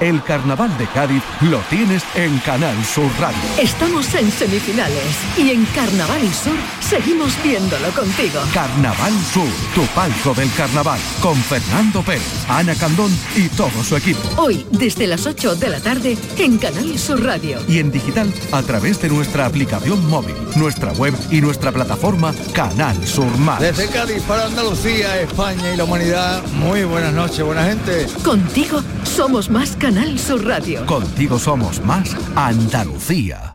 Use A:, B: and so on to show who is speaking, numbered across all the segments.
A: El carnaval de Cádiz lo tienes en Canal Sur Radio.
B: Estamos en semifinales y en Carnaval Sur seguimos viéndolo contigo.
A: Carnaval Sur, tu palco del carnaval, con Fernando Pérez, Ana Candón y todo su equipo.
B: Hoy, desde las 8 de la tarde, en Canal Sur Radio.
A: Y en digital a través de nuestra aplicación móvil, nuestra web y nuestra plataforma Canal Sur Más.
C: Desde Cádiz para Andalucía, España y la humanidad, muy buenas noches, buena gente.
B: Contigo somos más Canal Sur Radio.
A: Contigo somos más Andalucía.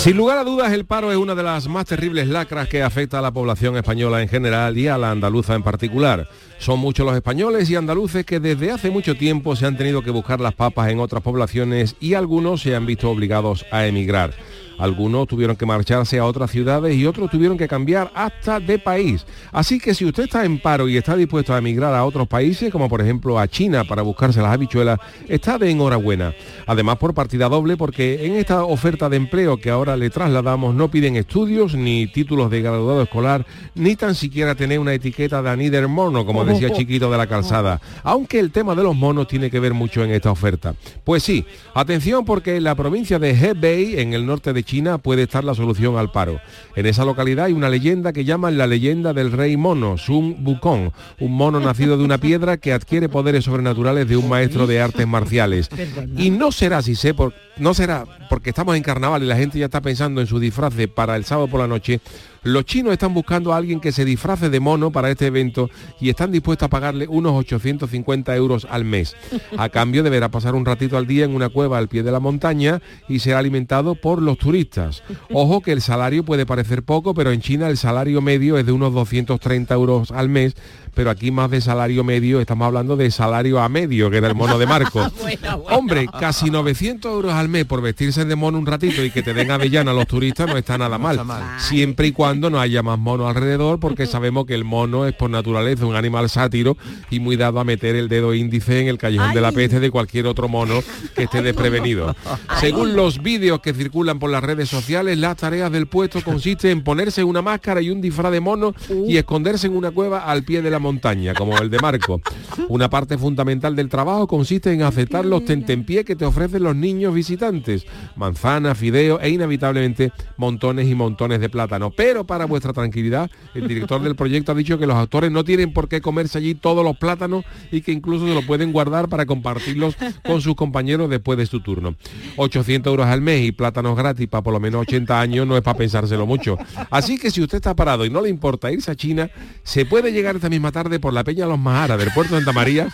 D: Sin lugar a dudas, el paro es una de las más terribles lacras que afecta a la población española en general y a la andaluza en particular. Son muchos los españoles y andaluces que desde hace mucho tiempo se han tenido que buscar las papas en otras poblaciones y algunos se han visto obligados a emigrar. Algunos tuvieron que marcharse a otras ciudades y otros tuvieron que cambiar hasta de país. Así que si usted está en paro y está dispuesto a emigrar a otros países, como por ejemplo a China para buscarse las habichuelas, está de enhorabuena. Además por partida doble porque en esta oferta de empleo que ahora le trasladamos no piden estudios ni títulos de graduado escolar, ni tan siquiera tener una etiqueta de Anider Mono, como decía Chiquito de la Calzada. Aunque el tema de los monos tiene que ver mucho en esta oferta. Pues sí, atención porque en la provincia de Hebei, en el norte de China, puede estar la solución al paro. En esa localidad hay una leyenda que llaman la leyenda del rey mono, Sun Wukong, un mono nacido de una piedra que adquiere poderes sobrenaturales de un maestro de artes marciales. Y no será, si sé, por, no será porque estamos en carnaval y la gente ya está pensando en su disfraz para el sábado por la noche, los chinos están buscando a alguien que se disfrace de mono para este evento y están dispuestos a pagarle unos 850 euros al mes. A cambio deberá pasar un ratito al día en una cueva al pie de la montaña y será alimentado por los turistas. Ojo que el salario puede parecer poco, pero en China el salario medio es de unos 230 euros al mes, pero aquí más de salario medio, estamos hablando de salario a medio, que era el mono de Marco. Hombre, casi 900 euros al mes por vestirse de mono un ratito y que te den avellana a los turistas no está nada mal. Siempre y cuando no haya más mono alrededor, porque sabemos que el mono es por naturaleza un animal sátiro y muy dado a meter el dedo índice en el callejón de la peste de cualquier otro mono que esté desprevenido. Según los vídeos que circulan por las redes sociales, las tareas del puesto consisten en ponerse una máscara y un disfraz de mono y esconderse en una cueva al pie de la montaña, como el de Marco. Una parte fundamental del trabajo consiste en aceptar los tentempié que te ofrecen los niños visitantes, manzanas, fideos e inevitablemente montones y montones de plátano. Pero para vuestra tranquilidad, el director del proyecto ha dicho que los actores no tienen por qué comerse allí todos los plátanos y que incluso se lo pueden guardar para compartirlos con sus compañeros después de su turno. 800 euros al mes y plátanos gratis para por lo menos 80 años no es para pensárselo mucho. Así que si usted está parado y no le importa irse a China, se puede llegar esta misma tarde por la Peña Los Mahara del puerto de Santa María,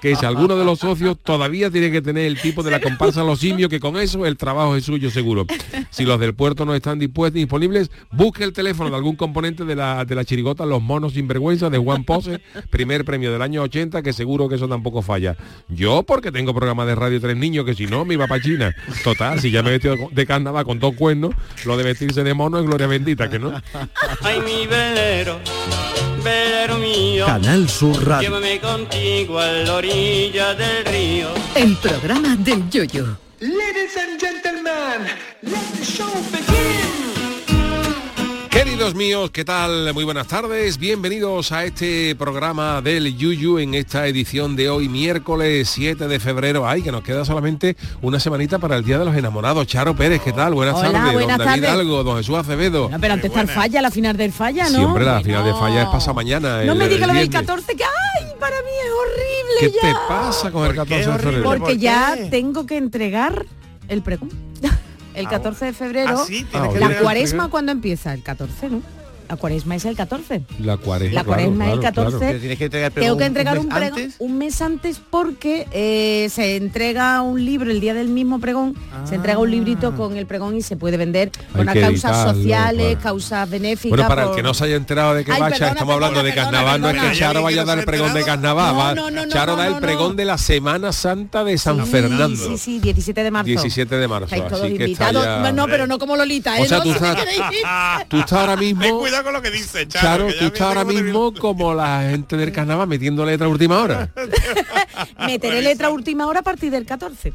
D: que si alguno de los socios todavía tiene que tener el tipo de la comparsa Los Simios, que con eso el trabajo es suyo seguro. Si los del puerto no están dispuestos disponibles, busque el teléfono de algún componente de la, de la chirigota Los Monos Sinvergüenza de Juan Pose, primer premio del año 80, que seguro que eso tampoco falla. Yo porque tengo programa de radio tres niños, que si no me iba para China. Total, si ya me he vestido de carnaval con dos cuernos, lo de vestirse de mono es gloria bendita, que no.
E: Ay, mi velero, velero mío.
A: Canal Sur Radio.
E: Llévame contigo a la orilla del río.
B: El programa del yoyo.
F: Ladies and gentlemen, let the show begin.
D: Queridos míos, ¿qué tal? Muy buenas tardes. Bienvenidos a este programa del Yuyu en esta edición de hoy, miércoles 7 de febrero. Ay, que nos queda solamente una semanita para el Día de los Enamorados. Charo Pérez, ¿qué tal? Buenas
G: Hola,
D: tardes.
G: buenas
D: don David
G: tardes.
D: Algo, don Jesús Acevedo.
G: No, pero antes está el falla, la final del falla, ¿no?
D: Siempre la final de falla es pasa mañana.
G: No
D: el-
G: me digas lo del
D: viernes.
G: 14, que ay, para mí es horrible
D: ¿Qué
G: ya.
D: te pasa con el 14 de febrero?
G: Porque ya tengo que entregar el pregón. El 14 de febrero.
D: ah, sí, tienes que
G: la cuaresma cuando empieza, el 14, ¿no? La cuaresma es el 14.
D: La cuaresma.
G: La cuaresma es el
D: claro, claro.
G: 14.
H: Pero tienes que entregar
G: Tengo que entregar
H: un
G: pregón
H: antes.
G: un mes antes porque eh, se entrega un libro el día del mismo pregón, se entrega un librito con el pregón y se puede vender con
D: que
G: causas
D: editarlo,
G: sociales,
D: claro.
G: causas benéficas.
D: Bueno, para el que no se haya enterado de qué
G: Ay,
D: va,
G: perdona,
D: estamos hablando de
G: perdona,
D: carnaval, no es
G: perdona.
D: que Charo vaya a dar el pregón de carnaval,
G: No,
D: va-
G: no, no, no,
D: Charo da el pregón de la Semana Santa de San
G: Sí,
D: Fernando.
G: Sí, sí, 17 de marzo.
D: 17 de marzo, así que está ya-
G: No, pero no como Lolita, ¿eh?
D: O sea,
G: queréis ir.
D: Tú estás ahora mismo...
I: Cuidado con lo que dice, Charo.
D: Charo,
I: que
D: tú estás ahora mismo como la gente del carnaval metiendo letra a última hora.
G: Meteré letra a última hora a partir del 14.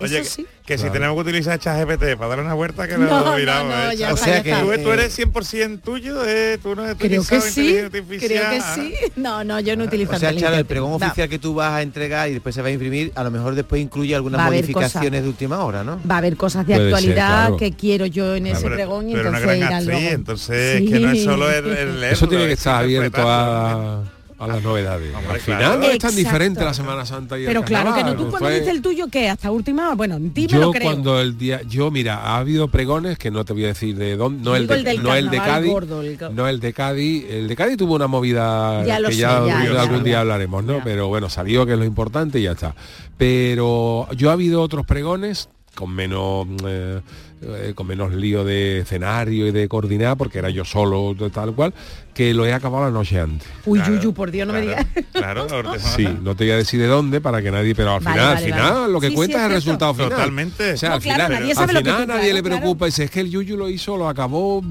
I: Oye,
G: Eso sí.
I: que si tenemos que utilizar ChatGPT para darle una vuelta que
G: No,
I: lo miramos.
G: no,
I: eh,
G: ya está, ya está.
I: tú, tú
G: Eh,
I: eres 100% tuyo, eh, tú no has
G: Creo que
I: utilizado
G: sí, creo que sí. No, no, yo no utilizo
H: O sea, Charo, el pregón
G: No.
H: oficial que tú vas a entregar y después se va a imprimir, a lo mejor después incluye algunas modificaciones de última hora, ¿no?
G: Va a haber cosas de
D: Puede ser,
G: actualidad
D: claro.
G: que quiero yo en ese
I: Pero-
G: pregón y
I: pero una
G: entonces
I: actriz, entonces que no es solo el, el leerlo,
D: Eso tiene que
I: es
D: estar abierto a, a las novedades.
I: Hombre,
D: Al final
I: claro.
D: no es tan
G: Exacto.
D: diferente la Semana Santa y el
G: Pero claro que no, tú cuando
D: fue-
G: dices el tuyo, ¿qué? ¿Hasta última hora? Bueno, en ti me lo
D: Yo
G: creo.
D: cuando el día, yo mira, ha habido pregones que no te voy a decir de dónde, no el de,
G: el del
D: no el de Cádiz,
G: gordo, el go-
D: no el de Cádiz, el de Cádiz tuvo una movida
G: Ya lo
D: que
G: sé,
D: ya,
G: ya, ya,
D: algún
G: ya.
D: día hablaremos, ¿no? Pero bueno, salió que es lo importante y ya está. Pero yo ha habido otros pregones con menos eh, eh, con menos lío de escenario y de coordinar porque era yo solo tal cual que lo he acabado la noche antes
G: Uy, yuyu, por Dios, no me digas.
I: Claro,
D: Sí, no te voy a decir de dónde para que nadie, pero al
G: Vale,
D: final,
G: vale,
D: al final
G: vale.
D: lo que
G: Sí,
D: cuenta
G: sí,
D: es el resultado final.
I: Totalmente.
D: O sea,
G: No,
D: al
G: claro,
D: final,
G: nadie
D: al final
G: tú-
D: nadie
G: claro,
D: le
G: claro.
D: preocupa, dice, es que el Yuyu lo hizo, lo acabó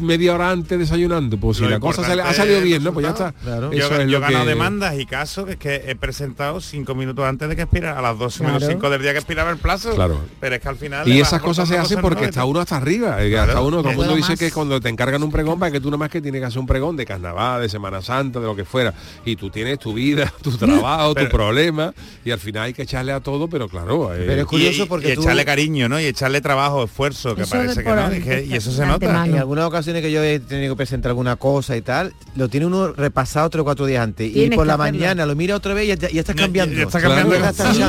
D: media hora antes desayunando. Pues si
I: Lo
D: la cosa sale- ha salido bien, ¿no? Pues ya está. Eso
I: yo,
D: es
I: yo ganado
D: que-
I: demandas y casos que es que he presentado cinco minutos antes de que expira, a las 12 menos
G: Claro.
I: 5 del día que expiraba el plazo.
D: Claro.
I: Pero es que al final...
D: Y esas cosas se hacen porque está uno hasta arriba. eh,
I: Claro.
D: Hasta uno, todo el mundo dice
G: más.
D: que cuando te encargan un pregón para que tú nada más que tienes que hacer un pregón de carnaval, de Semana Santa, de lo que fuera. Y tú tienes tu vida, tu trabajo, tu problema. Y al final hay que echarle a todo, pero claro. eh,
H: Pero es curioso
I: y,
H: porque
I: y
H: tú-
I: echarle cariño, ¿no? Y echarle trabajo, esfuerzo, que
G: Eso
I: parece que no. y, que- y eso se nota.
H: En algunas ocasiones que yo he tenido que presentar alguna cosa y tal, lo tiene uno repasado tres o cuatro días antes. y por la
G: hacerlo.
H: mañana lo mira otra vez y ya, ya está cambiando.
I: ya está
D: Claro,
I: cambiando.
H: Ya está
D: sí.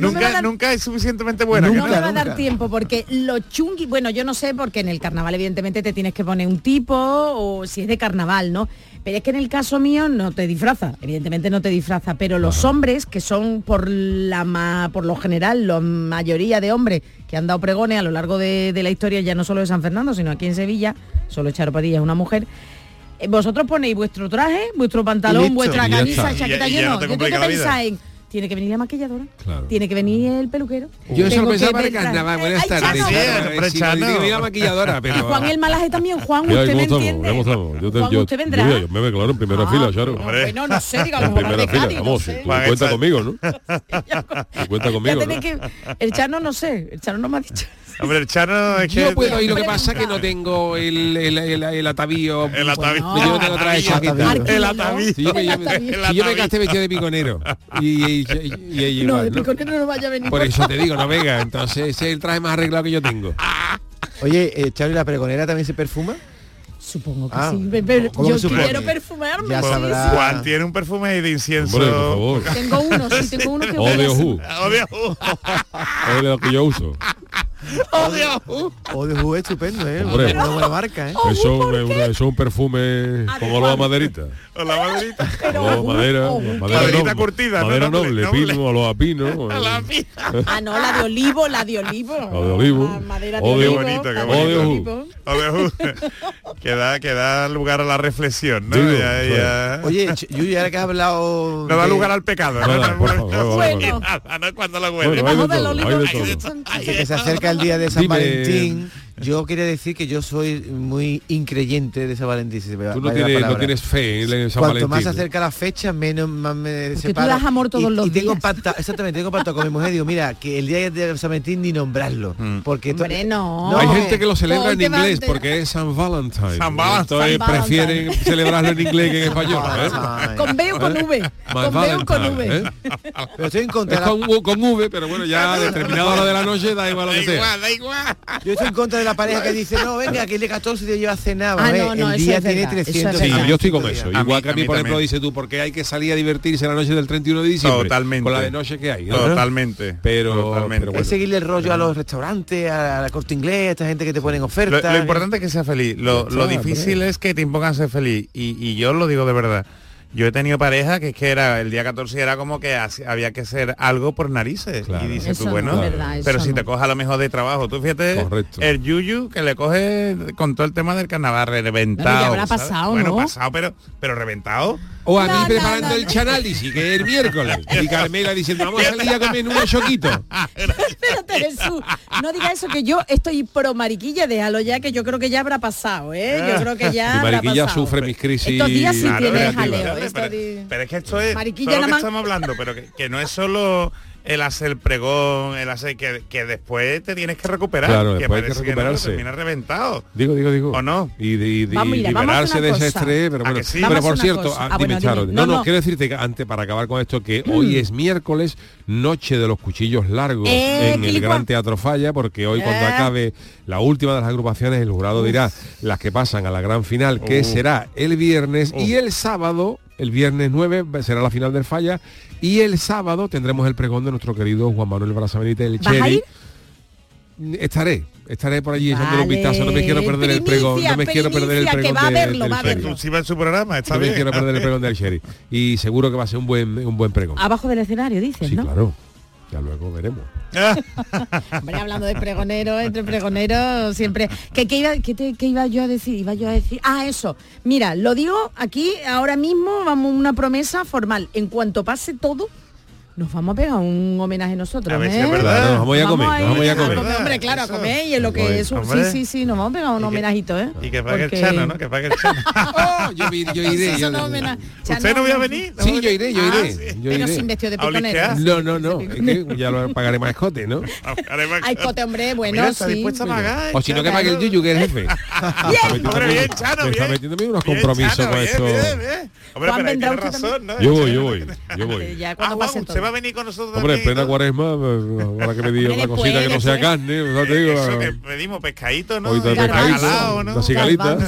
G: No
I: nunca,
G: dar-
I: nunca es suficientemente buena.
G: no
I: que
G: me
I: no.
G: va a dar
H: nunca.
G: tiempo porque lo chungui, bueno, yo no sé porque en el carnaval evidentemente te tienes que poner un tipo o si es de carnaval, ¿no? Pero es que en el caso mío no te disfraza, evidentemente no te disfraza, pero los hombres que son por la ma- por lo general la mayoría de hombres que han dado pregones a lo largo de, de la historia ya no solo de San Fernando, sino aquí en Sevilla, solo Charo Padilla es una mujer. eh, Vosotros ponéis vuestro traje, vuestro pantalón, vuestra camisa, chaqueta, yo
I: no
G: no. Yo tengo que pensar en tiene que venir la maquilladora,
D: Claro.
G: tiene que venir el peluquero.
D: Yo eso lo pensaba
G: que
D: para carnaval. Buenas tardes. Mira, maquilladora, pero...
G: Y Juan el malaje también, Juan, usted
D: ¿cómo
G: me entiende.
D: Yo te-
G: Juan,
D: yo-
G: usted vendrá.
D: yo- yo me ve, claro, en primera
G: Ah,
D: fila, Charo.
G: Bueno, no sé, digo,
D: En primera fila,
G: Cádiz, no
D: vamos,
G: sé.
D: tú cuenta conmigo, ¿no? Tú cuenta conmigo, ¿no?
G: que... El Chano no sé, el Chano no me ha dicho.
I: Hombre, el Chano es que...
D: Yo puedo ir, lo que pasa es que no tengo el, el, el, el atavío.
I: El atavío.
D: Yo no tengo traje chaqueta.
I: El atavío.
D: Si yo me,
G: El
D: yo-
G: atavío.
D: si yo me gasté vestido de piconero y, y, y- y-
G: No,
D: igual,
G: de
D: ¿no?
G: piconero no vaya a venir.
D: Por eso te digo, no venga, entonces ese es el traje más arreglado que yo tengo.
H: Oye, eh, Charo, ¿y la pregonera también se perfuma?
G: Supongo que
H: Ah,
G: sí. Be- be-
H: ¿cómo
G: yo
H: supone?
G: quiero perfumarme.
H: Ya
G: sí,
H: sabrá.
G: sí.
I: Juan tiene un perfume ahí de incienso.
D: Hombre, por favor.
G: Tengo uno, sí, tengo uno que
D: O de.
I: Oh, Dios.
D: Es lo que yo uso.
I: Oh, Dios.
H: O de jugo estupendo, ¿eh?
D: Hombre.
H: Una buena marca, ¿eh?
G: Oh,
D: Eso, es un- eso es un perfume con olor a maderita.
I: O la maderita.
D: Olor a madera, madera
I: Maderita
D: noble,
I: curtida, ¿no?
D: madera
I: Noble,
D: noble,
I: noble.
D: pino, olor a pino.
I: La
D: eh,
I: pija.
G: Ah, no, la de olivo, la de olivo.
D: O de olivo.
G: La madera de olivo.
I: bonito, qué
G: la
I: bonito.
D: ojú.
I: O de ojú. que, da, que da lugar a la reflexión, ¿no?
D: Digo,
I: Ya- ya-
H: Oye, Yuyu, ahora que has hablado...
I: no da lugar al pecado,
D: bueno.
I: es cuando lo
D: Bueno,
I: huele.
D: hay de
G: Debajo del
D: todo,
G: olivo.
D: hay de
G: Ay,
D: todo.
H: de que se acerca el día de San
D: Dime-
H: Valentín. Yo quería decir que yo soy muy increyente de San Valentín. si
D: Tú no tienes, no tienes fe en San
H: Cuanto más
D: Valentín.
H: se acerca la fecha, menos más me
G: Porque tú
H: separo.
G: das amor todos
H: y,
G: los
H: y tengo
G: días.
H: pacta- exactamente, tengo pacto con mi mujer. Digo, mira, que el día de San Valentín ni nombrarlo. Porque to-
G: Hombre, no.
H: No,
D: Hay gente que lo celebra en inglés porque es San Valentine.
I: San Valentine.
D: Entonces
G: San Valentine.
D: prefieren celebrarlo en inglés que en español. ¿eh?
G: Con B o con
D: ¿Eh?
G: V.
D: My
G: Con B o con V.
D: ¿eh?
H: Pero estoy en contra.
D: Es
H: de la-
D: con, U- con V, pero bueno, ya a determinada hora de la noche da igual lo
I: Da
D: que sea.
I: igual, da igual.
H: Yo estoy en contra de la pareja que dice, no, venga, que el día 14 yo llevo a cenar.
G: Ah, no, no,
H: el día
G: es
H: tiene
G: verdad, eso es
H: 300
D: Sí,
G: verdad.
D: yo estoy con eso.
I: A
D: Igual
I: mí-
D: que a
I: a
D: mí, por ejemplo, dice tú, porque hay que salir a divertirse la noche del 31 de diciembre.
I: Totalmente.
D: Con la de noche que hay. ¿no?
I: Totalmente.
D: Pero,
I: Totalmente.
D: pero bueno.
H: Es seguirle el rollo a los restaurantes, a la corte inglés, a esta gente que te ponen ofertas.
I: lo importante es que sea feliz. Lo, difícil es que te impongan ser feliz. Y, y yo lo digo de verdad. Yo he tenido pareja que es que era el día 14 era como que había que hacer algo por narices.
D: Claro.
I: Y dices tú,
G: no
I: bueno,
G: verdad,
I: pero si
G: no.
I: te coges a lo mejor de trabajo, tú fíjate
D: Correcto.
I: el yuyu que le coge con todo el tema del carnaval reventado.
G: Bueno, ya habrá pasado,
I: Bueno,
G: ¿no?
I: pasado, pero, pero reventado.
D: O a mí
G: No,
D: preparando
G: no,
D: el chanálisis, que es el miércoles. Y Carmela diciendo, vamos a salir a comer unos choquitos.
G: Espérate, Jesús. No diga eso que yo estoy pro mariquilla, déjalo ya que yo creo que ya habrá pasado, ¿eh? Yo creo que ya
D: mariquilla sufre mis crisis.
G: Estos días sí
I: Claro,
G: tiene
I: pero-
G: jaleo.
I: pero- es que esto es
G: Mariquilla nada más.
I: estamos hablando, pero que, que no es solo el hacer pregón, el hacer que, que después te tienes que recuperar.
D: Claro,
I: que
D: después hay que
I: no,
D: recuperarse.
I: terminas reventado.
D: Digo, digo, digo.
I: ¿O no?
D: Y, de, y
G: Vamos,
D: y
G: mira, vamos a
D: liberarse de ese estrés, pero
I: ¿A
D: bueno.
I: que sí?
D: Pero por cierto, ah,
G: Ah,
D: dime,
G: bueno,
D: Charo.
G: dime.
D: No,
G: No,
D: quiero decirte que antes, para acabar con esto, que hoy es miércoles, noche de los cuchillos largos
G: Eh,
D: en el. Gran Teatro Falla, porque hoy cuando
G: Eh.
D: acabe la última de las agrupaciones, el jurado dirá las que pasan a la gran final, que será el viernes, y el sábado, el viernes 9, será la final del Falla, y el sábado tendremos el pregón de nuestro querido Juan Manuel Braza Benítez, el
G: ¿Vas a
D: Cheri. Estaré, estaré por allí echándole un
G: Vale.
D: vistazo, no me quiero perder el pregón, no me
G: Primicia,
D: quiero perder el
G: primicia, que
D: pregón
G: va a verlo,
D: del
G: va a
D: Cheri.
G: verlo.
I: En su programa, está
D: No me
I: bien.
D: quiero perder el pregón del Sherry. Y seguro que va a ser un buen un buen pregón.
G: Abajo del escenario, dices,
D: sí,
G: ¿no?
D: claro. Ya luego veremos.
G: Hombre, hablando de pregonero, entre pregoneros siempre. ¿Qué, qué iba, qué te- qué iba yo a decir? Iba yo a decir. Ah, eso. Mira, lo digo aquí ahora mismo, vamos una promesa formal. En cuanto pase todo, nos vamos a pegar un homenaje nosotros.
I: A ver si
G: ¿eh?
I: es verdad.
D: Claro, nos vamos a comer, nos vamos a comer.
G: Hombre, claro, a comer y en lo que es un- Sí, sí, sí, nos vamos a pegar un homenajito, ¿eh?
I: Y que pague
G: Porque-
I: el chano, ¿no? Que pague el chano.
D: Oh, yo, yo iré. Yo-
G: no homena-
I: ¿Usted no voy a venir? ¿No
D: Sí,
I: voy
D: yo iré, yo
I: Ah,
D: iré.
I: sí.
D: Yo
G: Pero
D: iré.
G: sin vestido de.
D: No, no, no. Es que ya lo pagaré más escote, ¿no?
G: Ay, hombre, bueno,
I: Mira, está
G: sí.
I: pagar.
D: O si no que pague el. Yuyu, que es el jefe. Me está metiendo
I: Hombre,
D: mí-
I: bien, Chano,
D: está
I: bien.
D: metiéndome unos
I: Bien,
D: compromisos
I: Chano,
D: con
I: bien,
D: esto.
I: Hombre, pero tiene razón, ¿no?
D: Yo voy, yo voy, yo voy.
G: Eh, Ya
I: Ah,
G: cuando pase
I: a venir con nosotros
D: Hombre, en plena cuaresma, eh, ahora que me diga una
G: Después,
D: cosita que no sea
G: después.
D: carne, ¿no te digo?
I: Eso que pedimos pescadito, ¿no? Y
D: una cigalita.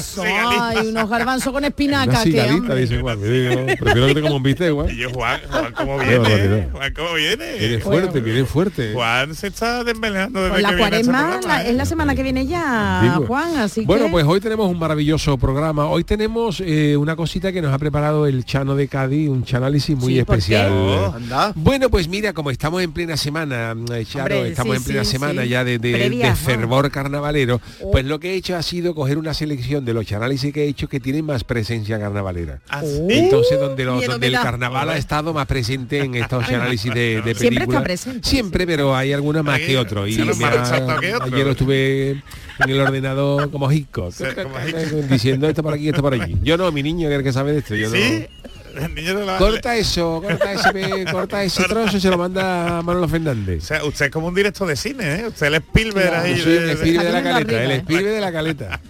G: Ay, unos garbanzos con
D: Una
G: espinaca. que,
D: cigalita, dice Juan. me digo, Prefiero que te como un bistec,
I: Y
D: Juan.
I: yo, Juan, Juan, ¿cómo
D: Qué
I: viene? Juan, ¿cómo viene?
D: Viene fuerte, viene fuerte.
I: Juan se está desvelando desde
G: Pues la cuaresma
I: programa,
G: la-
I: ¿eh?
G: es la semana que viene ya,
D: Digo.
G: Juan, así
D: Bueno,
G: que...
D: pues hoy tenemos un maravilloso programa. Hoy tenemos eh, una cosita que nos ha preparado el Chano de Cádiz, un chanálisis muy especial. Bueno, pues mira, como estamos en plena semana, eh, Charo,
G: Hombre,
D: estamos
G: sí,
D: en plena
G: sí,
D: semana
G: sí.
D: ya de, de-
G: Previa,
D: de
G: ¿no?
D: fervor carnavalero,
G: Oh.
D: pues lo que he hecho ha sido coger una selección de los análisis que he hecho que tienen más presencia carnavalera.
I: Ah,
G: Oh.
D: Entonces, donde, lo- el carnaval ha estado más presente en estos análisis de, de
G: Siempre
D: películas.
G: está presente,
D: Siempre, pero hay alguna más que otro. Y me ha-
I: exacto que otro.
D: ayer estuve en el ordenador como Hitchcock,
I: Sí, como Hitchcock.
D: diciendo esto por aquí, esto por allí. Yo no, mi niño que es el que sabe de esto. Yo no-
I: ¿Sí? El niño de la-
D: Corta eso, corta ese, corta ese trozo y se lo manda a Manolo
I: O
D: Fernández.
I: sea, usted es como un directo de cine, ¿eh? Usted es el Spielberg
G: Claro.
I: ahí.
D: Yo soy el
I: de-
D: espíritu de la caleta, el espíritu de la caleta.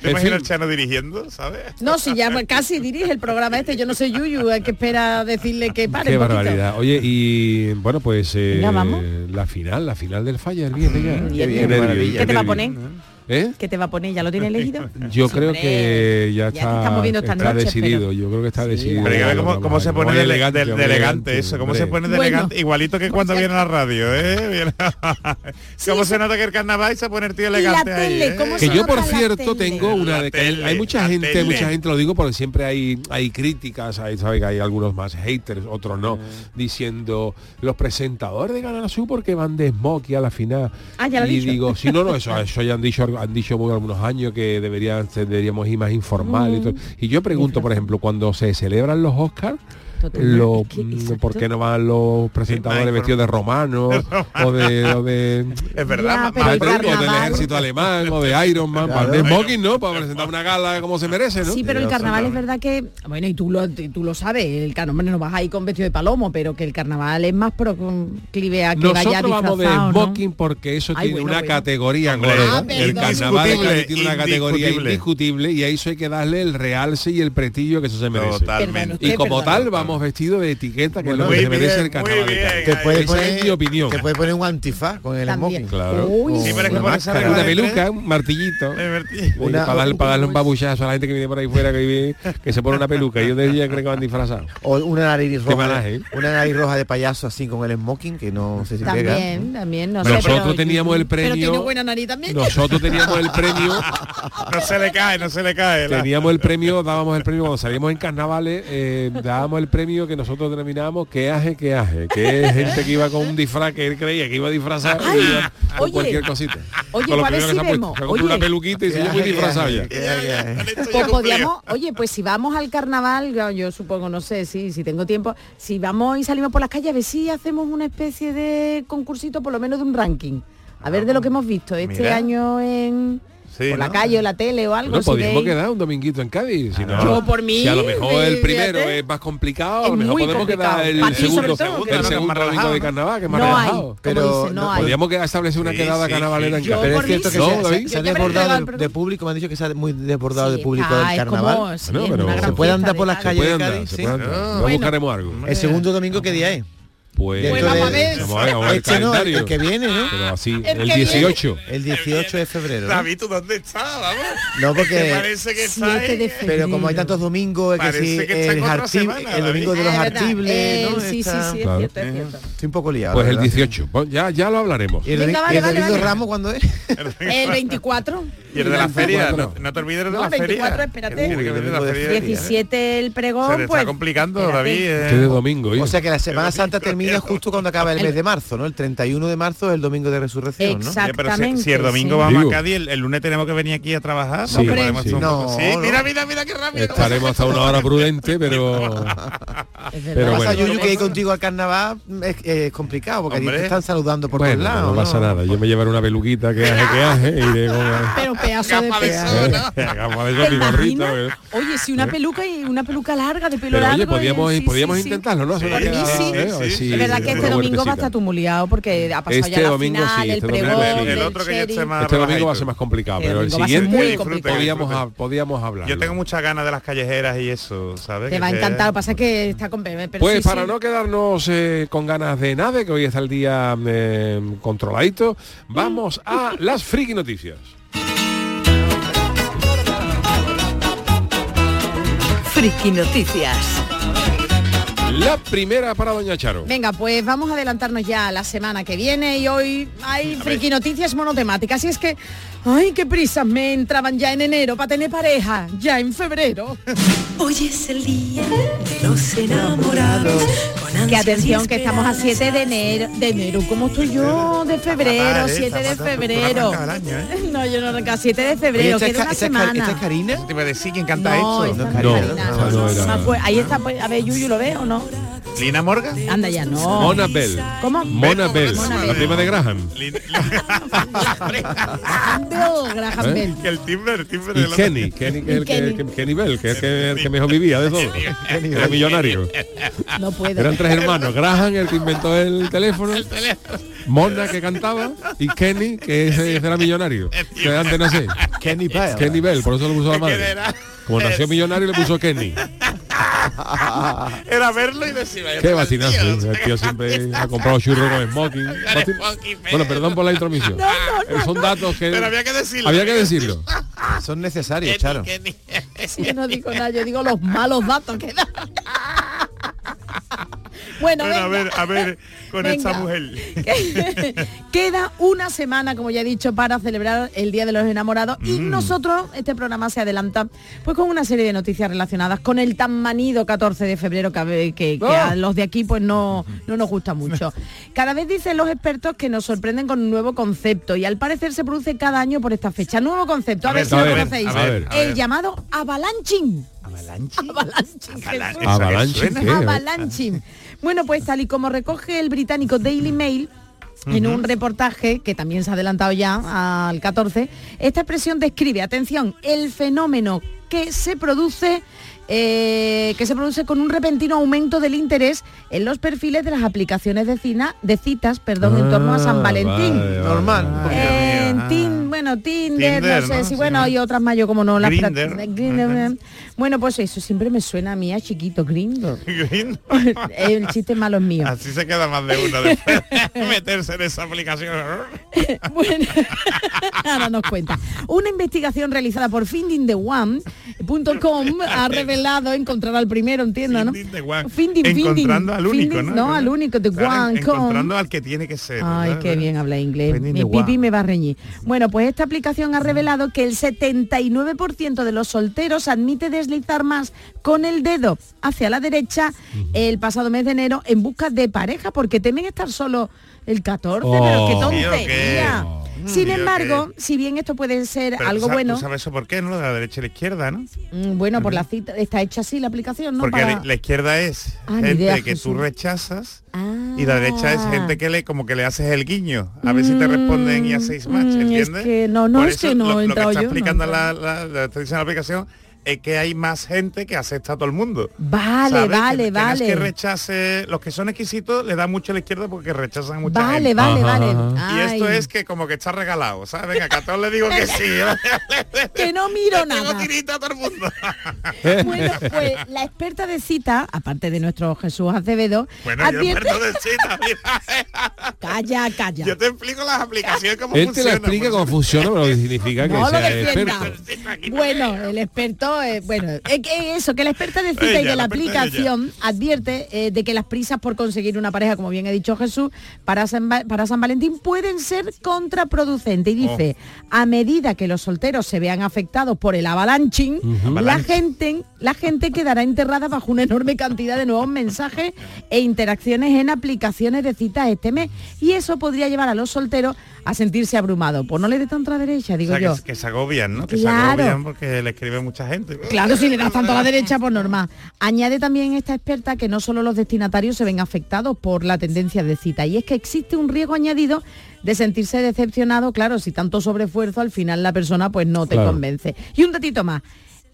I: ¿Te
D: En
I: imaginas
D: fin.
I: el Chano dirigiendo, sabes?
G: No, si ya casi dirige el programa este, yo no soy Yuyu, hay que esperar a decirle que pare
D: Qué barbaridad. Oye, y bueno, pues eh,
G: Venga, vamos.
D: la final, la final del falla el viernes ya.
G: Bien,
D: Qué
G: bien,
D: nervio,
H: maravilla.
D: qué
G: ¿Qué te va a poner?
D: ¿Eh?
G: ¿Qué te va a poner? ¿Ya lo tienes elegido?
D: Yo creo que ya, está,
G: estamos viendo esta
D: está
G: noche,
D: decidido.
G: pero-
D: Yo creo que está decidido.
I: Pero hay que ver cómo, se pone de,
D: elegante,
I: de- de
D: muy
I: elegante eso, cómo
D: hombre.
I: se pone de
G: Bueno.
I: elegante, igualito que cuando viene a la radio, ¿eh? Cómo se nota que el carnaval y se pone el tío elegante ahí,
G: tele?
I: ¿eh?
G: ¿Cómo
D: que
G: se
D: yo por cierto
G: tele?
D: tengo una de que hay-
I: tele,
D: hay mucha gente
I: tele.
D: mucha gente lo digo porque siempre hay hay críticas hay sabe que hay algunos más haters otros no diciendo los presentadores de Canal Sur porque van de smoky a la final
G: Ah, ya lo he
D: y digo si no no eso eso ya han dicho han dicho algunos años que deberían deberíamos ir más informal y todo. Y yo pregunto por ejemplo cuando se celebran los Oscars lo, mm. ¿Por qué no van los presentadores vestidos de romanos o de, o de
I: Es verdad,
G: Ya,
D: o del ejército alemán o de Iron Man,
H: Claro.
D: de smoking, ¿no? Para presentar una gala como se merece, ¿no?
G: Sí, pero el carnaval es verdad que, bueno, y tú lo, tú lo sabes, el carnaval no vas ahí con vestido de palomo, pero que el carnaval es más proclive a que vaya
D: Nosotros vamos de
G: disfrazado, ¿no?
D: smoking porque eso
G: Ay,
D: tiene
G: bueno,
D: una
G: bueno.
D: categoría
I: Hombre,
G: ah,
D: el carnaval tiene una categoría
I: indiscutible.
D: y a eso hay que darle el realce y el prestigio que eso se merece.
I: Totalmente.
D: Y como tal vamos vestidos de etiqueta que es lo que se merece el carnaval.
H: Te puedes poner,
D: es mi opinión.
H: Te puedes poner un antifaz con el smoking.
D: Claro.
G: Uy,
I: Sí, pero es que
H: Una máscara.
D: Peluca, un martillito.
H: Una-
D: para, darle, para darle un babuchazo a la gente que viene por ahí fuera que, vive- que se pone una peluca y yo de día creo que van disfrazados.
H: O una nariz roja.
D: malaje, ¿eh?
H: Una nariz roja de payaso así con el smoking, que no sé si pega.
G: También, también, no sé,
D: Nosotros
G: pero-
D: teníamos el
G: Pero
D: premio.
G: tiene buena nariz también.
D: Nosotros teníamos el premio,
I: No se le cae, no se le cae.
D: teníamos el premio, dábamos el premio cuando salíamos en carnavales, eh, dábamos el premio que nosotros denominamos que aje, que aje, que es gente que iba con un disfraz que él creía que iba a disfrazar y iba con
G: oye,
D: cualquier cosita.
G: oye,
D: Con lo
G: pues
D: primero que
G: si
D: se ha puesto.
G: vemos,
D: Se ha una peluquita y se yo muy disfrazado ya.
G: Pues oye, pues si vamos al carnaval, yo, yo supongo, no sé, si, si tengo tiempo, si vamos y salimos por las calles, a ver si hacemos una especie de concursito, por lo menos de un ranking. A ver de lo que hemos visto este
I: Mira.
G: año en
I: Sí,
G: por la
I: ¿no?
G: calle o la tele o algo.
D: Bueno,
G: si
D: podríamos
G: veis.
D: quedar un dominguito en Cádiz. Si no,
G: Yo por mí,
D: si a lo mejor
G: me-
D: el primero
G: fíjate.
D: es más complicado, a
G: Es
D: lo mejor podemos quedar el
G: Para
D: segundo,
G: todo,
D: el
G: no,
D: segundo
I: más
D: domingo
I: relajado,
D: de
I: ¿no?
D: carnaval, que es más
G: No hay,
D: relajado.
G: como
H: Pero
G: dice, no hay.
D: Podríamos establecer una
I: Sí,
D: quedada
I: sí,
D: carnavalera
I: sí.
D: en Cádiz.
H: Pero es cierto que
D: sí.
H: se,
D: No,
H: ha desbordado de, público, me han dicho que se ha muy desbordado de público del carnaval.
D: se
H: puede andar por las calles
D: puede
H: de
D: andar,
H: Cádiz,
G: Bueno.
D: buscaremos algo.
H: El segundo domingo qué día es?
D: Pues
H: Dentro
G: Pues vamos a
H: de-
G: ver.
D: vamos a ver, ver el
H: Este no, el que viene, ¿no?
D: Pero así,
G: El
D: el
G: que
D: 18.
H: El 18 de febrero. ¿no?
I: David, ¿tú dónde estás? Vamos.
H: No,
I: Que
H: porque
I: parece que está
G: de
I: ahí.
H: pero como hay tantos domingos, es que sí,
I: que
H: el, arti-
I: semana,
H: el domingo de los
G: Ah, es
H: artibles,
G: Eh,
H: ¿no?
G: sí, sí,
H: Está-
G: sí, es
D: Claro.
G: cierto, es cierto.
H: Estoy un poco liado.
D: Pues el
H: verdad.
D: 18. Pues ya, ya lo hablaremos.
H: ¿Y el,
G: Venga,
H: domi-
G: vale,
H: y el
G: vale,
H: domingo
G: vale.
H: Ramos cuándo es?
G: El 24.
I: Y el de la feria, no,
D: 24.
I: no te olvides de
G: No,
I: la
G: el 24,
I: feria.
G: espérate.
H: Uy,
I: venir la feria.
H: feria.
G: 17 el pregón,
I: Se
G: pues.
I: está complicando,
G: espérate.
I: David. eh.
D: Este de domingo, ¿eh?
H: O sea que la Semana Santa termina justo cuando acaba el mes de marzo, ¿no? El 31 de marzo es el domingo de resurrección, ¿no?
G: Exacto.
I: Oye, pero si, si el
G: Exactamente,
I: domingo
G: sí.
I: vamos
D: Digo.
I: a Cádiz, el, el lunes tenemos que venir aquí a trabajar.
D: Sí,
I: ¿no? Podemos
D: sí.
H: No,
I: sí, mira, mira, mira qué rápido.
D: Estaremos hasta una hora prudente, pero
G: Es.
D: Pero
H: Pasa,
D: bueno.
H: Yuyu, que ir contigo al carnaval es, es complicado porque a ti
I: Hombre.
H: te están saludando por
D: bueno,
H: todos lados.
D: no pasa nada. Yo me llevaré una peluquita que hace, que hace, y
G: Oye, si una peluca y una peluca larga, de pelo
D: Pero
G: largo.
D: oye, podíamos,
G: eh, sí,
D: podíamos
G: sí, sí.
D: intentarlo, ¿no?
G: Sí.
D: ¿eh?
I: Sí,
G: Es verdad que este domingo va a estar liado porque ha pasado
D: Este
G: ya la
D: domingo
G: final,
D: sí,
G: el
D: este domingo
G: pregón,
D: sí.
I: El
G: del
I: otro que ya esté
G: cherry.
I: más
D: Este domingo va a ser más complicado, pero el siguiente podíamos, podíamos hablar.
I: Yo tengo muchas ganas de las callejeras y eso, ¿sabes?
G: Te va a encantar, pasa es que está con
D: Pues para no quedarnos eh, con ganas de nada, que hoy está el día controladito, vamos a las friki noticias.
B: Friki Noticias.
D: La primera para Doña Charo.
G: Venga, pues vamos a adelantarnos ya a la semana que viene y hoy hay friki noticias monotemáticas. Y es que, ay, qué prisas me entraban ya en enero para tener pareja, ya en febrero.
J: Hoy es el día de los enamorados. con
G: Que atención, que estamos a
J: esperanzas.
G: 7 de enero. De enero, ¿cómo estoy yo? De febrero,
I: fatal, ¿eh?
G: 7
I: Está
G: de febrero.
I: no ¿eh?
G: No, yo no arranco 7 de febrero,
H: ¿esta, es
G: queda una semana.
H: esta es Karina?
I: Te iba a decir quién canta esto.
H: No,
G: no,
D: no.
G: Ah, pues ahí está, pues, a ver, Yuyu, ¿lo ve o no?
I: Lina Morgan.
G: Anda ya, no.
D: Mona Bell.
G: ¿Cómo?
D: Mona Bell,
G: Mona
D: la
G: Bell.
D: prima de Graham.
G: Graham Bell, Graham
D: ¿Eh?
G: Bell.
I: que el timbre, el timbre
D: Y
I: de la-
D: Kenny, Kenny, que es el que,
G: Kenny.
D: que- Kenny Bell, que es el que, el que mejor vivía de todo. Era millonario.
G: No puedo.
D: Eran tres hermanos. Graham, el que inventó el teléfono. Mona, que cantaba. Y Kenny, que ese era millonario. Que antes no sé.
H: Kenny Bell.
D: Kenny Bell, por eso lo puso la
I: ¿Quién
D: madre. Como nació millonario le puso Kenny.
I: Era verlo y decir, "Vaya
D: Qué
I: tío,
D: vacinazo. El tío siempre ha comprado churros con smoking. Vacin- Bueno, perdón por la intromisión. Eh, Son datos que...
I: Pero había que decirlo.
D: Había que decirlo.
H: Son necesarios, Charo.
G: Yo no digo nada, yo digo los malos datos que da. Bueno,
I: Bueno, a ver, a ver, con esta
G: Venga.
I: mujer.
G: Queda una semana, como ya he dicho, para celebrar el Día de los Enamorados y
I: Mm.
G: nosotros, este programa se adelanta pues con una serie de noticias relacionadas con el tan manido 14 de febrero que, a ver- que- que
I: ¡Oh!
G: a los de aquí pues no, no nos gusta mucho. Cada vez dicen los expertos que nos sorprenden con un nuevo concepto y al parecer se produce cada año por esta fecha. Nuevo concepto, a,
I: A
G: ver,
I: ver,
G: si
I: a
G: lo
I: ver,
G: conocéis.
I: a ver, a
G: el llamado avalanching.
I: ¿Avalanching?
G: Avalanching.
D: ¿Avalanching?
G: Avalanching. Bueno, pues tal y como recoge el británico Daily Mail, en un reportaje que también se ha adelantado ya al 14, esta expresión describe, atención, el fenómeno que se produce eh, que se produce con un repentino aumento del interés en los perfiles de las aplicaciones de, cina, de citas perdón, en torno a San
D: Ah,
G: Valentín.
D: vale, vale.
H: Normal.
G: En Tin- bueno, Tinder,
I: Tinder,
G: no sé
I: ¿no?
G: si
I: Sí.
G: bueno, y otras más yo como no las
I: Grindr.
G: Grindr, Bueno, pues eso siempre me suena a mí a chiquito, Grindr. El chiste malo es mío.
I: Así se queda más de uno después de meterse en esa aplicación.
G: Bueno, ahora nos cuenta. Una investigación realizada por findingtheone.com ha revelado encontrar al primero, entiendo, ¿no?
I: Finding. Encontrando al único, ¿no?
G: No, al único,
I: Claro,
G: one, con.
I: Encontrando al que tiene que ser.
G: Ay, qué bien habla inglés. Mi pipi me va a reñir. Bueno, pues esta aplicación ha revelado que el 79% de los solteros admite deslizar más con el dedo hacia la derecha el pasado mes de enero en busca de pareja, porque temen estar solo el 14, pero qué
I: Oh.
G: tontería. Sin
I: Tío,
G: embargo, si bien esto puede ser
I: Pero
G: algo
I: tú
G: bueno,
I: ¿Tú sabes eso por qué, no? Lo de la derecha y la izquierda, ¿no?
G: mm, bueno, por la cita, está hecha así la aplicación, ¿no?
I: Porque
G: Para-
I: la- izquierda es
G: Ah,
I: gente
G: idea,
I: que tú rechazas y la derecha es gente que le como que le haces el guiño. A ver si te responden y hacéis match,
G: Mm, es
I: ¿entiendes?
G: que no, no,
I: Por
G: es que
I: eso
G: no
I: lo, que está
G: yo,
I: explicando la, la, la aplicación es que hay más gente que acepta a todo el mundo.
G: Vale,
I: ¿Sabes? Que-
G: vale,
I: que no es
G: vale.
I: que rechace, los que son exquisitos le da mucho a la izquierda porque rechazan mucha
G: Vale,
I: gente.
G: vale, Ajá, vale.
I: Y esto es que como que está regalado, ¿sabes? Venga, que a todos le digo que sí.
G: que no miro
I: Le
G: nada.
I: tirita a todo el mundo.
G: Bueno, pues la experta de cita, aparte de nuestro Jesús Acevedo,
I: Bueno, yo
G: advierte...
I: experto de cita, mira.
G: Calla, calla.
I: Yo te explico las aplicaciones cómo
D: Él te lo
I: funcionan.
D: explica cómo funciona, pero no significa que
G: lo
D: sea
G: defienda.
D: experto.
G: Bueno, el experto, eh, bueno, es que eso, que la experta de cita y de la aplicación advierte eh, de que las prisas por conseguir una pareja, como bien ha dicho Jesús, para San, para San Valentín pueden ser contraproducentes. Y dice, a medida que los solteros se vean afectados por el avalanching, la gente, la gente quedará enterrada bajo una enorme cantidad de nuevos mensajes e interacciones en aplicaciones de citas este mes. Y eso podría llevar a los solteros a sentirse abrumados. Pues no le dé tanto a la derecha,
I: O
G: digo
I: sea,
G: yo.
I: que, que se agobian, ¿no? Que
G: Claro.
I: se agobian porque le escribe mucha gente.
G: Claro, si le das tanto a la derecha, pues normal. Añade también esta experta que no solo los destinatarios se ven afectados por la tendencia de cita, y es que existe un riesgo añadido de sentirse decepcionado, claro, si tanto sobreesfuerzo al final la persona pues no te
D: Claro.
G: convence. Y un datito más.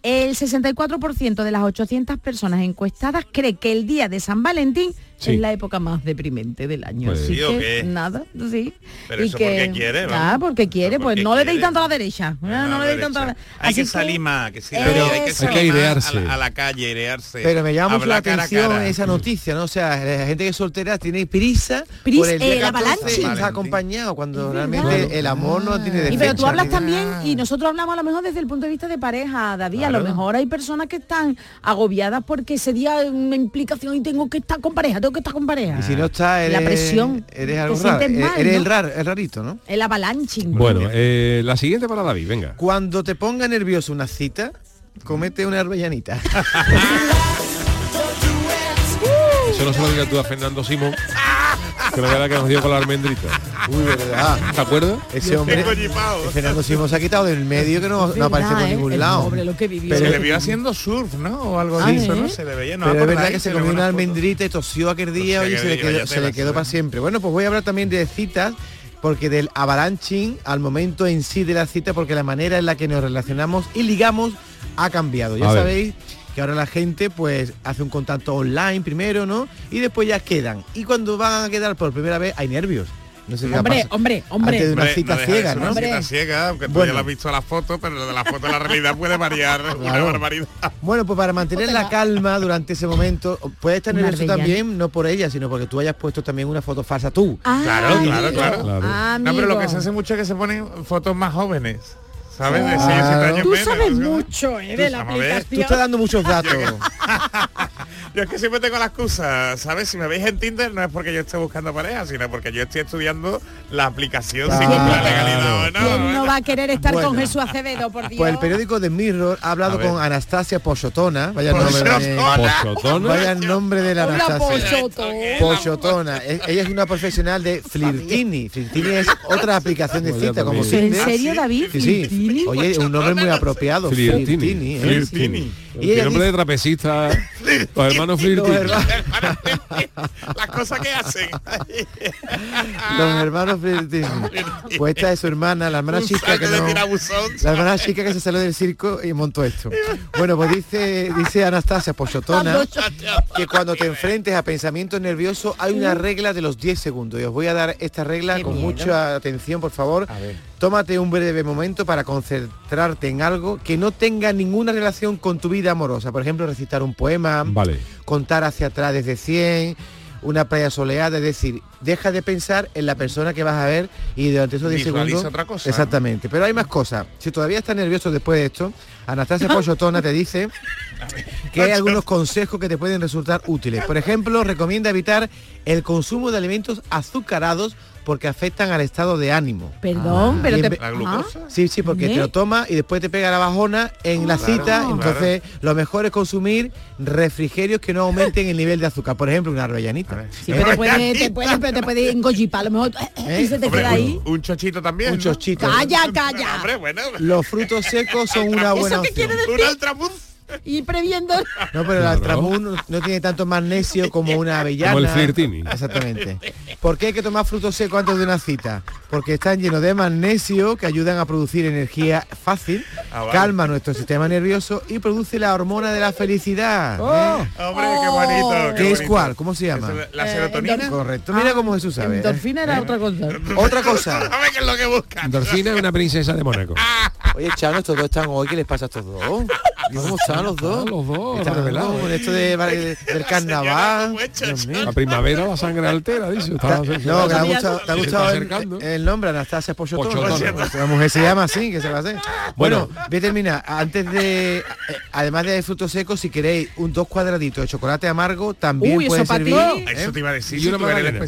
G: El 64% de las 800 personas encuestadas cree que el día de San Valentín
D: Sí.
G: es la época más deprimente del año.
D: Pues
G: Así
I: sí, ¿o
G: que
I: qué?
G: nada, sí.
I: Pero eso porque quiere.
G: Ah, porque quiere, pues
I: porque
G: no le deis tanto a la derecha. No le deis tanto a la
I: Hay que salir más, que sí,
G: Pero-
I: hay que salir
D: Hay que
I: más
D: airearse.
I: a la, a la calle, airearse.
H: Pero me llama mucho la
I: cara
H: atención
I: cara.
H: esa noticia, ¿no? O sea, la gente que es soltera tiene prisa,
G: Prisa,
H: por el día
G: el
H: 14
G: avalanche.
H: está acompañado cuando realmente
G: verdad.
H: el amor no tiene de
G: Y pero tú hablas también, y nosotros hablamos a lo mejor desde el punto de vista de pareja, David, a lo mejor hay personas que están agobiadas porque ese día una implicación y tengo que estar con pareja, tengo que estar con pareja.
H: Y si no está, eres,
G: La presión.
H: eres algo raro.
G: sientes mal,
H: eres
G: ¿no?
H: el, rar- el rarito, ¿no?
G: El avalanching.
D: Bueno, eh, la siguiente para David, venga.
H: Cuando te ponga nervioso una cita, comete una arvellanita.
D: Eso no se lo digas tú a Fernando Simón, que no era la que nos dio con la almendrita.
H: Uy, verdad.
D: ¿Te acuerdas?
H: Ese hombre. Fernando Simón se ha quitado del medio que no, no aparece por
G: ¿eh?
H: ningún lado.
G: pobre, lo que vivió.
I: Se
H: Pero-
I: le vio haciendo surf, ¿no? O algo
G: Ah,
I: de eso,
G: ¿eh?
I: ¿no? Se le veía, no
H: Pero es verdad que se comió una almendrita y tosió aquel día
I: Tosió
H: y se le
I: día,
H: quedó, se le para siempre. Bueno, pues voy a hablar también de citas, porque del avalanching al momento en sí de la cita, porque la manera en la que nos relacionamos y ligamos ha cambiado. Ya
D: A ver.
H: Que ahora la gente pues hace un contacto online primero, ¿no? Y después ya quedan. Y cuando van a quedar por primera vez hay nervios. No sé
G: Hombre, hombre, hombre.
H: Antes de una
I: Hombre,
H: cita ciega, ¿no?
I: Una cita
G: Hombre.
I: ciega, aunque tú
H: Bueno.
I: ya lo has visto a la foto, pero lo de la foto la realidad puede variar una
H: Claro.
I: barbaridad.
H: Bueno, pues para mantener la calma durante ese momento, puedes estar
G: Una
H: nervioso también, no por ella, sino porque tú hayas puesto también una foto falsa tú.
G: Ah,
I: Claro, claro, claro.
D: Claro.
I: No, pero lo que se hace mucho es que se ponen fotos más jóvenes. ¿Sabes? De
H: Claro.
I: 6 7 años
G: Tú
I: menos.
G: sabes
I: ¿no?
G: mucho, ¿eh? De la
I: Vamos a ver,
H: Tú
G: aplicación.
H: estás dando muchos datos.
I: Yo es que siempre tengo la excusa, ¿sabes? Si me veis en Tinder no es porque yo esté buscando pareja, sino porque yo estoy estudiando la aplicación sin
H: Claro.
I: la legalidad. o
G: ¿Quién
I: no,
G: no va a querer estar
H: Bueno.
G: con Jesús Acevedo, por Dios?
H: Pues el periódico de Mirror ha hablado con Anastasia Pochotona. Vaya nombre de,
D: Pochotona.
H: vaya nombre de la Anastasia.
G: Pochoto.
H: Pochotona. Ella es una profesional de Flirtini. Flirtini es otra aplicación de cita como.
G: ¿En serio, David?
H: Sí, sí. Oye, un nombre muy apropiado.
D: Flirtini.
H: Flirtini. ¿eh?
D: Flirtini.
H: Y
D: El
H: ella
D: nombre de trapecista, los hermanos
H: Los hermanos-
I: Las cosas que hacen.
H: Los hermanos Flirtini. Pues esta es su hermana, la hermana
I: Un
H: chica que no... La hermana chica que se salió del circo y montó esto. Bueno, pues dice, dice Anastasia Pochotona que cuando te enfrentes a pensamientos nerviosos hay una regla de los 10 segundos. Y os voy a dar esta regla
G: Qué
H: con
G: miedo.
H: mucha atención, por favor. Tómate un breve momento para concentrarte en algo que no tenga ninguna relación con tu vida amorosa. Por ejemplo, recitar un poema,
D: Vale.
H: contar hacia atrás desde 100, una playa soleada, es decir, deja de pensar en la persona que vas a ver y durante esos 10
I: Visualiza
H: segundos...
I: otra cosa.
H: Exactamente. Pero hay más cosas. Si todavía estás nervioso después de esto, Anastasia Pochotona te dice que hay algunos consejos que te pueden resultar útiles. Por ejemplo, recomienda evitar el consumo de alimentos azucarados porque afectan al estado de ánimo.
G: Perdón, pero
H: Y en
G: te...
H: ve-
I: La
G: ¿Ah?
I: glucosa.
H: Sí, sí, porque
G: ¿Eh?
H: te lo tomas y después te pega la bajona en la
I: Claro,
H: cita.
I: claro.
H: Entonces, lo mejor es consumir refrigerios que no aumenten el nivel de azúcar. Por ejemplo, una arvellanita.
G: Sí, pero te puede, te puede, pero te puede engollipar, a lo mejor y se te
I: Hombre,
G: queda
I: un-
G: ahí.
I: Un chochito también.
H: Un
I: ¿no?
H: chochito.
G: Calla, calla.
I: Hombre, bueno.
H: Los frutos secos son una buena
G: ¿Eso qué
H: opción.
G: quiere
I: Un
G: decir?
I: altramuz.
G: Y previendo...
H: No, pero el altramún no, no tiene tanto magnesio como una avellana.
D: Como el flirtini.
H: Exactamente. ¿Por qué hay que tomar frutos secos antes de una cita? Porque están llenos de magnesio que ayudan a producir energía fácil,
I: Ah, vale.
H: calma nuestro sistema nervioso y produce la hormona de la felicidad. ¿eh?
I: Hombre, qué bonito.
H: ¿Qué es
I: bonito.
H: cuál? ¿Cómo se llama?
I: Es La
G: Eh,
I: serotonina.
G: endorfina.
H: Correcto. Mira cómo Jesús sabe. ¿eh?
G: Endorfina era otra cosa.
H: Otra cosa.
I: A ver qué es lo que buscan.
D: Endorfina es una princesa de Mónaco.
H: Oye, Chano, estos dos están hoy. ¿Qué les pasa a estos dos? ¿Cómo están los dos?
D: Ah, los dos,
H: Están
D: revelados.
H: con esto de, de- del carnaval.
D: La primavera la sangre altera, dice. Está-
H: No, que te ha gustado, te ha
D: Se
H: gustado
D: está
H: el, nombre, Anastasia Pochotona.
D: Pochotona.
H: La mujer se llama así, que se va a hacer. Bueno, voy a terminar. Antes de, eh, además de frutos secos, si queréis un dos cuadraditos de chocolate amargo, también
G: Uy,
H: puede
G: eso
H: servir. ¿eh?
I: Eso te iba a decir.
D: Y una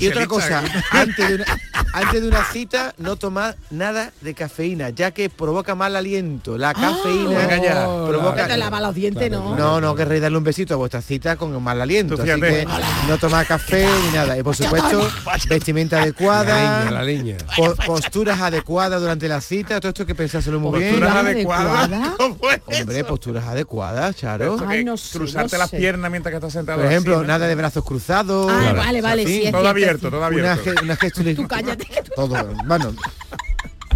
H: otra cosa, antes de, una, antes de una cita, no tomar nada de cafeína, ya que provoca mal aliento. La cafeína
I: venga ya.
H: provoca...
G: Te lava los ¿no?
H: No, no querréis darle un besito a vuestra cita con mal aliento. Así que no tomar café ni nada. Y por supuesto, vestimenta
D: La
H: adecuada,
D: leña, la leña.
H: po- posturas adecuadas durante la cita, todo esto hay que pensárselo muy bien.
I: Posturas
G: ¿Adecuada?
I: adecuadas. ¿Cómo es
H: Hombre, posturas adecuadas, Charo.
I: Esto
G: Ay,
I: que
G: no sé,
I: cruzarte
G: no
I: las
G: sé.
I: piernas mientras que estás sentado.
H: Por ejemplo,
I: así, ¿no?
H: nada de brazos cruzados.
G: Ah,
D: Claro.
G: vale, vale, sí,
I: Todo abierto, todo
H: Una,
I: abierto.
H: ge- una gestualidad-
G: Tú cállate. que tú-
H: Todo. Bueno,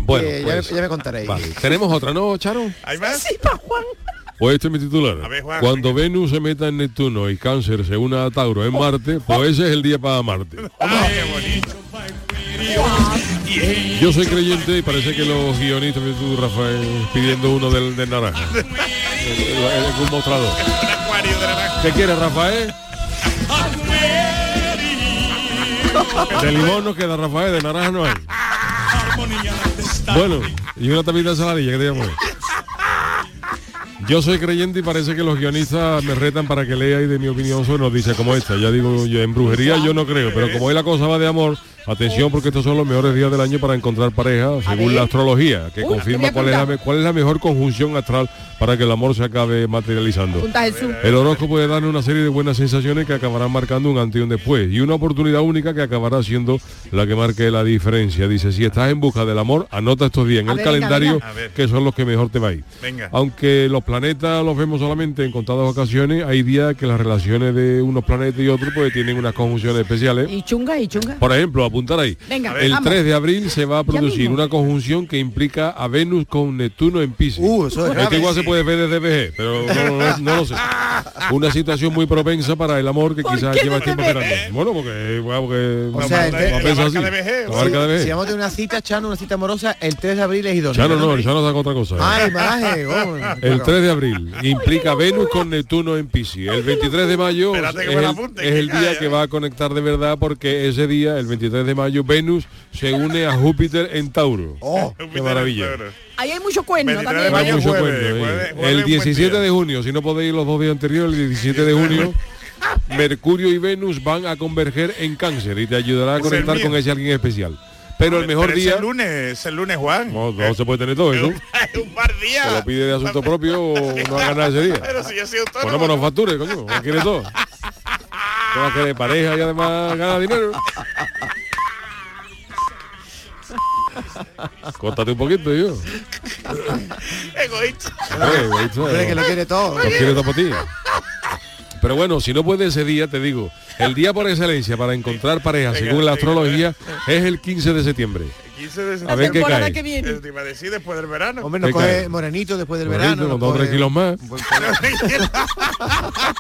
D: Bueno,
H: eh,
D: pues,
H: ya, ya me contaréis.
D: vale. Tenemos otra, ¿no, Charo?
I: ¿Hay más?
G: Sí, pa' Juan.
D: Pues este es mi titular.
I: A ver, Juan,
D: Cuando Venus se meta en Neptuno y Cáncer se una a Tauro en Marte, pues ese es el día para Marte.
I: Ay, qué bonito.
D: Yo soy creyente y parece que los guionistas de tú, Rafael, pidiendo uno del, del naranja. El- el- el- un mostrador. ¿Qué quieres, Rafael? De limón no queda, Rafael, de naranja no hay. Bueno, y una tapita de saladilla, ¿qué te llamo? Yo soy creyente y parece que los guionistas me retan para que lea y de mi opinión sobre noticias como esta. Ya digo, yo en brujería yo no creo, pero como hoy la cosa va de amor, atención porque estos son los mejores días del año para encontrar pareja, según la astrología, que
G: Uy,
D: confirma cuál es, la,
G: apuntar.
D: me- cuál es la mejor conjunción astral para que el amor se acabe materializando. El horóscopo puede darle una serie de buenas sensaciones que acabarán marcando un antes y un después y una oportunidad única que acabará siendo la que marque la diferencia. Dice, si estás en busca del amor, anota estos días en
G: A
D: el
G: ver,
D: calendario
G: venga.
D: Que son los que mejor te va a ir.
I: Venga.
D: Aunque los planetas los vemos solamente en contadas ocasiones, hay días que las relaciones de unos planetas y otros pues tienen unas conjunciones especiales.
G: Y chunga, y chunga.
D: Por ejemplo, apuntar ahí.
G: Venga,
D: el
G: vamos.
D: 3 de abril se va a producir una conjunción que implica a Venus con Neptuno en Piscis.
H: Uh, eso es
D: Esto
H: grave,
D: igual
H: sí.
D: se puede ver desde VG, pero no, no- no lo sé. Una situación muy propensa para el amor que quizás lleva tiempo esperando. Bueno, porque, bueno, porque
H: O sea, la
D: pensado
H: marca
D: así.
H: de VG,
D: La marca de
H: Si
D: VG.
H: vamos a tener una cita, Chano, una cita amorosa, el 3 de abril es idóneo.
D: Chano no, el Chano saca otra cosa. El 3 de abril implica Venus con Neptuno en Piscis. El 23 de mayo es el, es el día que va a conectar de verdad porque ese día, el 23 de mayo, Venus se une a Júpiter en Tauro.
H: Oh,
D: qué maravilla.
G: Ahí hay mucho cuerno
I: 23
G: también. ¿eh?
D: Mucho ¿eh?
I: jueves, jueves,
D: el
I: buen
D: 17
I: día.
D: de junio, si no podéis ir los dos días anteriores, el 17 de junio, Mercurio y Venus van a converger en cáncer y te ayudará a conectar con ese alguien especial. Pero el mejor
I: Pero es
D: día...
I: el lunes, es el lunes, Juan.
D: No, no se puede tener todo eso.
I: Es un par de días.
D: Se lo pide de asunto propio o no haga nada ese día.
I: Pero si yo soy autónomo.
D: Ponemos nos facture, coño. ¿Qué quiere todo? ¿Qué va a querer pareja y además gana dinero? Córtate un poquito, yo.
I: Egoísta.
D: Eh, egoísta,
H: Hombre, que lo quiere todo.
D: Lo quiere todo para ti. Pero bueno, si no puede ese día, te digo, el día por excelencia para encontrar pareja, según la astrología, es el 15 de septiembre.
I: 15 de
D: A ver qué
I: temporada
D: cae.
I: que viene. Te iba a decir después del verano.
H: Hombre, nos
D: ¿Qué
H: coge
D: cae?
H: morenito después del verano. nos
D: dos o tres kilos más.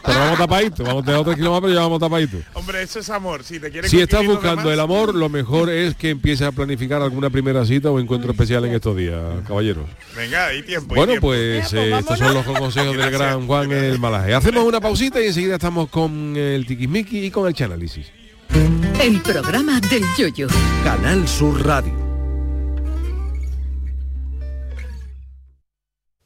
D: Pero vamos tapaditos, vamos a tener otros kilos más, pero ya vamos tapaditos.
I: Hombre, eso es amor. Si te quieres
D: Si estás buscando
I: demás,
D: el amor, lo mejor es que empieces a planificar alguna primera cita o encuentro especial en estos días, caballeros.
I: Venga, hay tiempo. hay
D: Bueno,
I: tiempo.
D: pues eh, estos son los consejos del gran Juan el Malaje. Hacemos una pausita y enseguida estamos con el tiquismiqui y con el chanálisis.
B: El programa del yoyo.
A: Canal Sur Radio.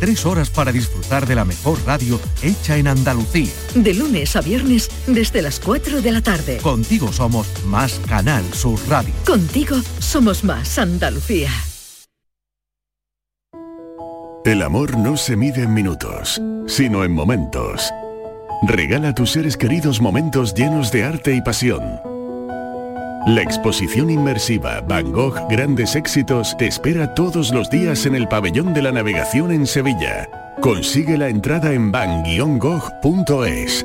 A: Tres horas para disfrutar de la mejor radio hecha en Andalucía.
B: De lunes a viernes desde las 4 de la tarde.
A: Contigo somos más Canal Sur Radio.
B: Contigo somos más Andalucía.
K: El amor no se mide en minutos, sino en momentos. Regala a tus seres queridos momentos llenos de arte y pasión. La exposición inmersiva Van Gogh Grandes Éxitos te espera todos los días en el Pabellón de la Navegación en Sevilla. Consigue la entrada en van-gogh.es.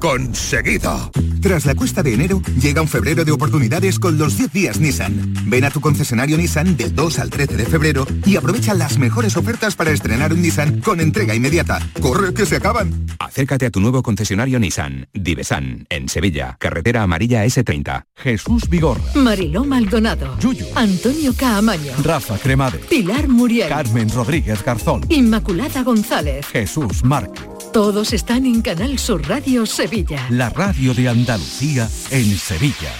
F: conseguido.
L: Tras la cuesta de enero, llega un febrero de oportunidades con los 10 días Nissan. Ven a tu concesionario Nissan del 2 al 13 de febrero y aprovecha las mejores ofertas para estrenar un Nissan con entrega inmediata. ¡Corre, que se acaban!
M: Acércate a tu nuevo concesionario Nissan, Divesan, en Sevilla, carretera amarilla S30.
A: Jesús Vigorra,
B: Mariló Maldonado. Antonio Caamaño.
A: Rafa Cremade,
B: Pilar Muriel.
A: Carmen Rodríguez Garzón,
B: Inmaculada González.
A: Jesús Márquez.
B: Todos están en Canal Sur Radio Sevilla.
A: La radio de Andalucía en Sevilla.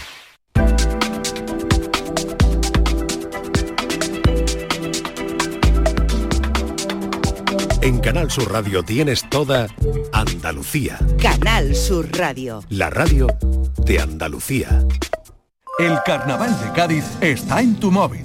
N: En Canal Sur Radio tienes toda Andalucía,
O: Canal Sur Radio.
N: la radio de Andalucía.
A: El carnaval de Cádiz está en tu móvil.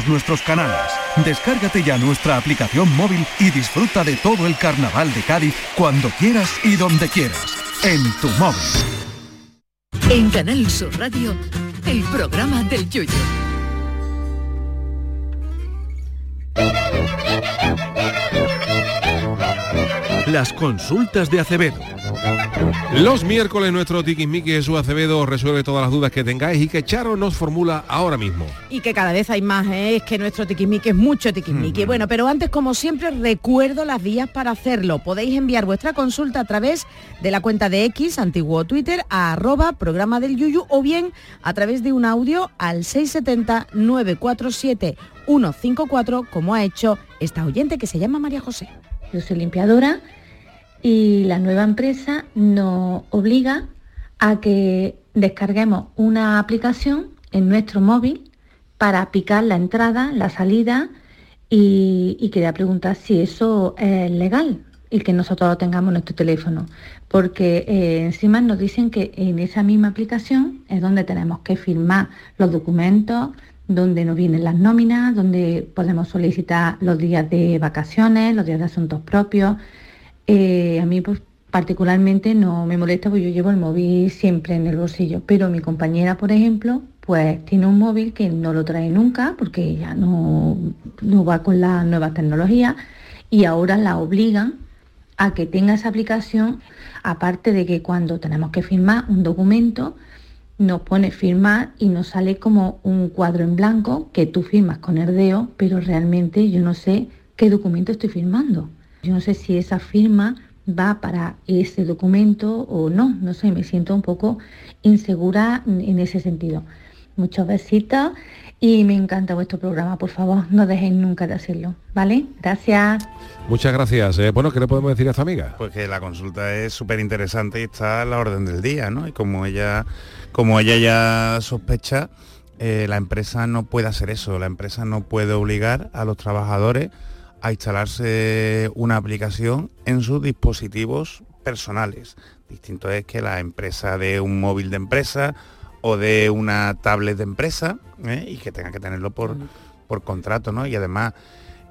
A: nuestros canales. Descárgate ya nuestra aplicación móvil y disfruta de todo el Carnaval de Cádiz cuando quieras y donde quieras. En tu móvil.
B: En Canal Sur Radio, el programa del yoyo.
A: Las consultas de Acevedo.
D: Los miércoles nuestro tiquismiqui Jesús Acevedo resuelve todas las dudas que tengáis y que Charo nos formula ahora mismo.
G: Y que cada vez hay más, ¿eh? es que nuestro tiquismiqui es mucho tiquismiqui. Bueno, pero antes, como siempre, recuerdo las vías para hacerlo. Podéis enviar vuestra consulta a través de la cuenta de X, antiguo Twitter, a arroba programa del Yuyu o bien a través de un audio al 670-947-154, como ha hecho esta oyente que se llama María José.
P: Yo soy limpiadora y la nueva empresa nos obliga a que descarguemos una aplicación en nuestro móvil para picar la entrada, la salida y, y quería preguntar si eso es legal y que nosotros lo tengamos en nuestro teléfono, porque eh, encima nos dicen que en esa misma aplicación es donde tenemos que firmar los documentos, donde nos vienen las nóminas, donde podemos solicitar los días de vacaciones, los días de asuntos propios, eh, a mí pues, particularmente no me molesta porque yo llevo el móvil siempre en el bolsillo, pero mi compañera, por ejemplo, pues tiene un móvil que no lo trae nunca porque ya no, no va con las nuevas tecnologías y ahora la obligan a que tenga esa aplicación, aparte de que cuando tenemos que firmar un documento, nos pone firmar y nos sale como un cuadro en blanco que tú firmas con el dedo, pero realmente yo no sé qué documento estoy firmando. Yo no sé si esa firma va para ese documento o no, no sé, me siento un poco insegura en ese sentido. Muchos besitos y me encanta vuestro programa, por favor, no dejéis nunca de hacerlo, ¿vale? Gracias.
D: Muchas gracias. Eh, bueno, ¿qué le podemos decir a esta amiga?
I: Pues que la consulta es súper interesante y está a la orden del día, ¿no? Y como ella, como ella ya sospecha, eh, la empresa no puede hacer eso, la empresa no puede obligar a los trabajadores a instalarse una aplicación en sus dispositivos personales. Distinto es que la empresa de un móvil de empresa o de una tablet de empresa ¿eh? y que tenga que tenerlo por, por contrato, ¿no? Y además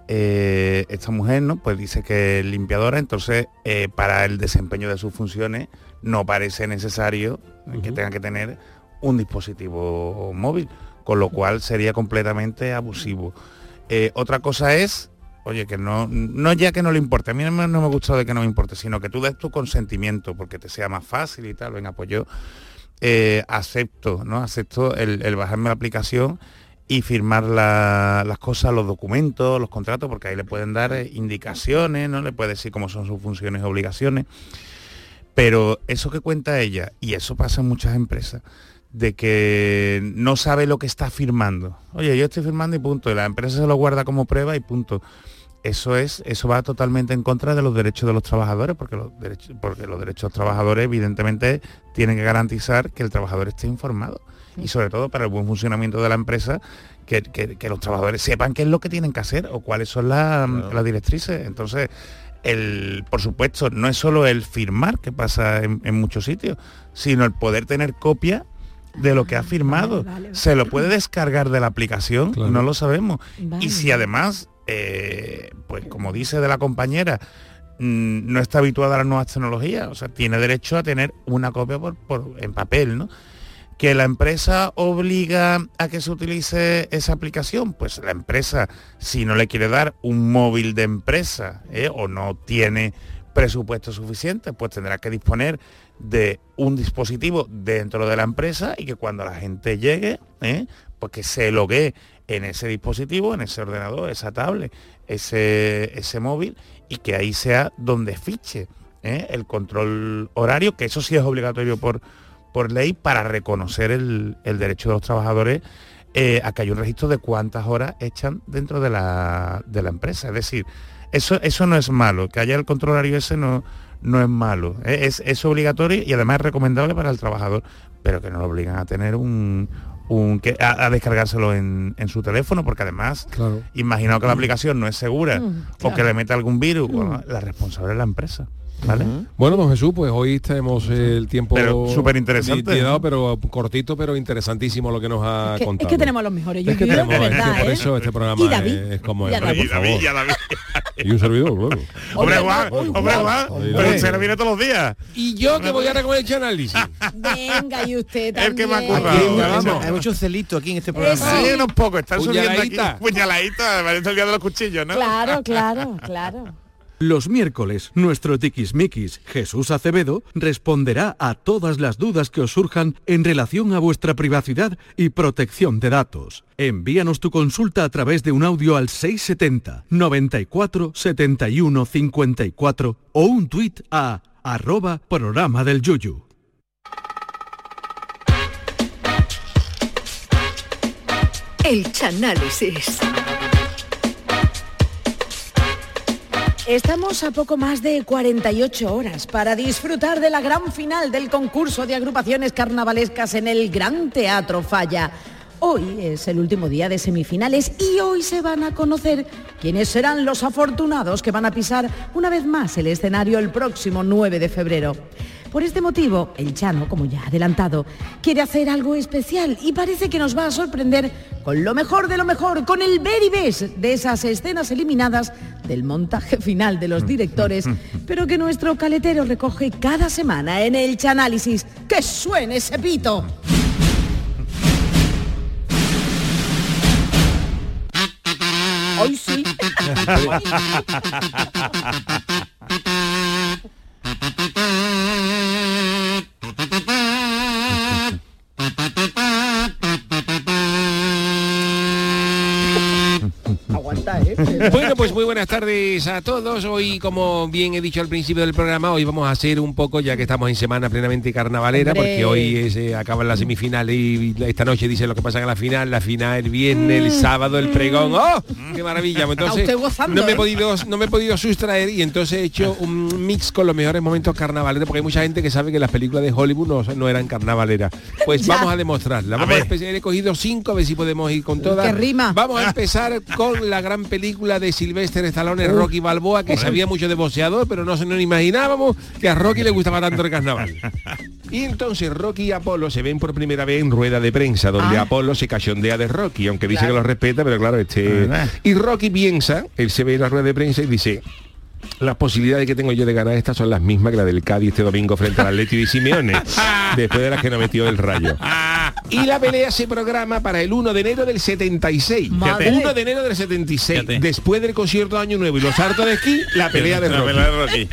I: eh, esta mujer, ¿no? Pues dice que es limpiadora, entonces eh, para el desempeño de sus funciones no parece necesario que tenga que tener un dispositivo móvil, con lo cual sería completamente abusivo. otra cosa es oye, que no, no ya que no le importe, a mí no me, no me ha gustado de que no me importe, sino que tú des tu consentimiento porque te sea más fácil y tal, venga, pues yo eh, acepto, ¿no? Acepto el, bajarme la aplicación y firmar las cosas, los documentos, los contratos, porque ahí le pueden dar eh, indicaciones, ¿no? Le puede decir cómo son sus funciones y obligaciones. Pero eso que cuenta ella, y eso pasa en muchas empresas, de que no sabe lo que está firmando. Oye, yo estoy firmando y punto. La empresa se lo guarda como prueba y punto. Eso es, eso va totalmente en contra de los derechos de los trabajadores, porque los derechos, porque los derechos de los trabajadores, evidentemente, tienen que garantizar que el trabajador esté informado. Y sobre todo para el buen funcionamiento de la empresa, que, los trabajadores sepan qué es lo que tienen que hacer o cuáles son las directrices. Entonces, el, por supuesto, no es solo el firmar que pasa en, muchos sitios, sino el poder tener copia de lo que ha firmado. Se lo puede descargar de la aplicación, no lo sabemos. Y si además eh, pues como dice de la compañera, mm, no está habituada a las nuevas tecnologías, o sea, tiene derecho a tener una copia por, en papel, ¿no? Que la empresa obliga a que se utilice esa aplicación, pues la empresa, si no le quiere dar un móvil de empresa ¿eh? o no tiene presupuesto suficiente, pues tendrá que disponer de un dispositivo dentro de la empresa y que cuando la gente llegue, ¿eh? pues que se logue en ese dispositivo, en ese ordenador, esa tablet, ese, ese móvil, y que ahí sea donde fiche ¿eh? el control horario, que eso sí es obligatorio por, por ley para reconocer el, derecho de los trabajadores eh, a que haya un registro de cuántas horas echan dentro de la, de la empresa. Es decir, eso, eso no es malo, que haya el control horario ese no, no es malo, ¿eh? es, es obligatorio y además es recomendable para el trabajador, pero que no lo obligan a tener un, a, descargárselo en, su teléfono, porque además, claro. imaginaos que la aplicación no es segura mm, o que le mete algún virus, mm. la responsable es la empresa. ¿Vale?
D: Bueno, don Jesús, pues hoy tenemos el tiempo
I: súper interesante,
D: pero cortito, pero interesantísimo lo que nos ha contado.
G: Es que tenemos los mejores. Yo,
D: es que tenemos, por ¿eh? eso este programa es, como es. Y, un servidor, claro.
I: Hombre Juan, hombre Juan, pero se viene todos los días.
D: Y yo que voy a recoger el análisis.
G: Venga, y usted también.
I: El que me ha currado.
H: Hay mucho celito aquí en este programa.
I: Sí, unos pocos, están subiendo aquí. Puñaladita, parece el día de los cuchillos, ¿no?
G: Claro, claro, claro.
A: Los miércoles, nuestro tiquismiquis Jesús Acevedo responderá a todas las dudas que os surjan en relación a vuestra privacidad y protección de datos. Envíanos tu consulta a través de un audio al 670 94 71 54 o un tuit a arroba programa del Yuyu.
B: El Chanálisis.
G: Estamos a poco más de 48 horas para disfrutar de la gran final del concurso de agrupaciones carnavalescas en el Gran Teatro Falla. Hoy es el último día de semifinales y hoy se van a conocer quiénes serán los afortunados que van a pisar una vez más el escenario el próximo 9 de febrero. Por este motivo, el Chano, como ya ha adelantado, quiere hacer algo especial y parece que nos va a sorprender con lo mejor de lo mejor, con el very best de esas escenas eliminadas del montaje final de los directores, pero que nuestro caletero recoge cada semana en el Chanálisis. ¡Que suene ese pito! Hoy sí.
D: buenas tardes a todos. Hoy, como bien he dicho al principio del programa, hoy vamos a hacer un poco, ya que estamos en semana plenamente carnavalera,
G: Hombre.
D: porque hoy es, eh, acaban las semifinales y esta noche dice lo que pasa en la final, la final el viernes, el sábado, el pregón. ¡Oh! ¡Qué maravilla! Entonces,
G: gozando,
D: no me he
G: ¿eh?
D: podido, no me he podido sustraer y entonces he hecho un mix con los mejores momentos carnavaleros, porque hay mucha gente que sabe que las películas de Hollywood no, no eran carnavaleras. Pues
G: Ya.
D: vamos a demostrarla. Vamos a, empezar. He cogido cinco, a ver si podemos ir con todas.
G: Que rima.
D: Vamos a empezar con la gran película de Sylvester Stallone, Rocky Balboa, que sabía mucho de boxeador, pero no se nos imaginábamos que a Rocky le gustaba tanto el carnaval. Y entonces Rocky y Apolo se ven por primera vez en rueda de prensa, donde
G: Ah.
D: Apolo se cachondea de Rocky, aunque dice que lo respeta, pero claro, este... Y Rocky piensa, él se ve en la rueda de prensa y dice, las posibilidades que tengo yo de ganar estas son las mismas que la del Cádiz este domingo frente al Atlético de Simeone, después de las que no metió el rayo. Y la pelea se programa para el 1 de enero del 76.
I: Madre.
D: 1 de enero del 76. Después del concierto de Año Nuevo y los saltos de esquí, la pelea de
I: La
D: Rocky.
I: pelea de Rocky.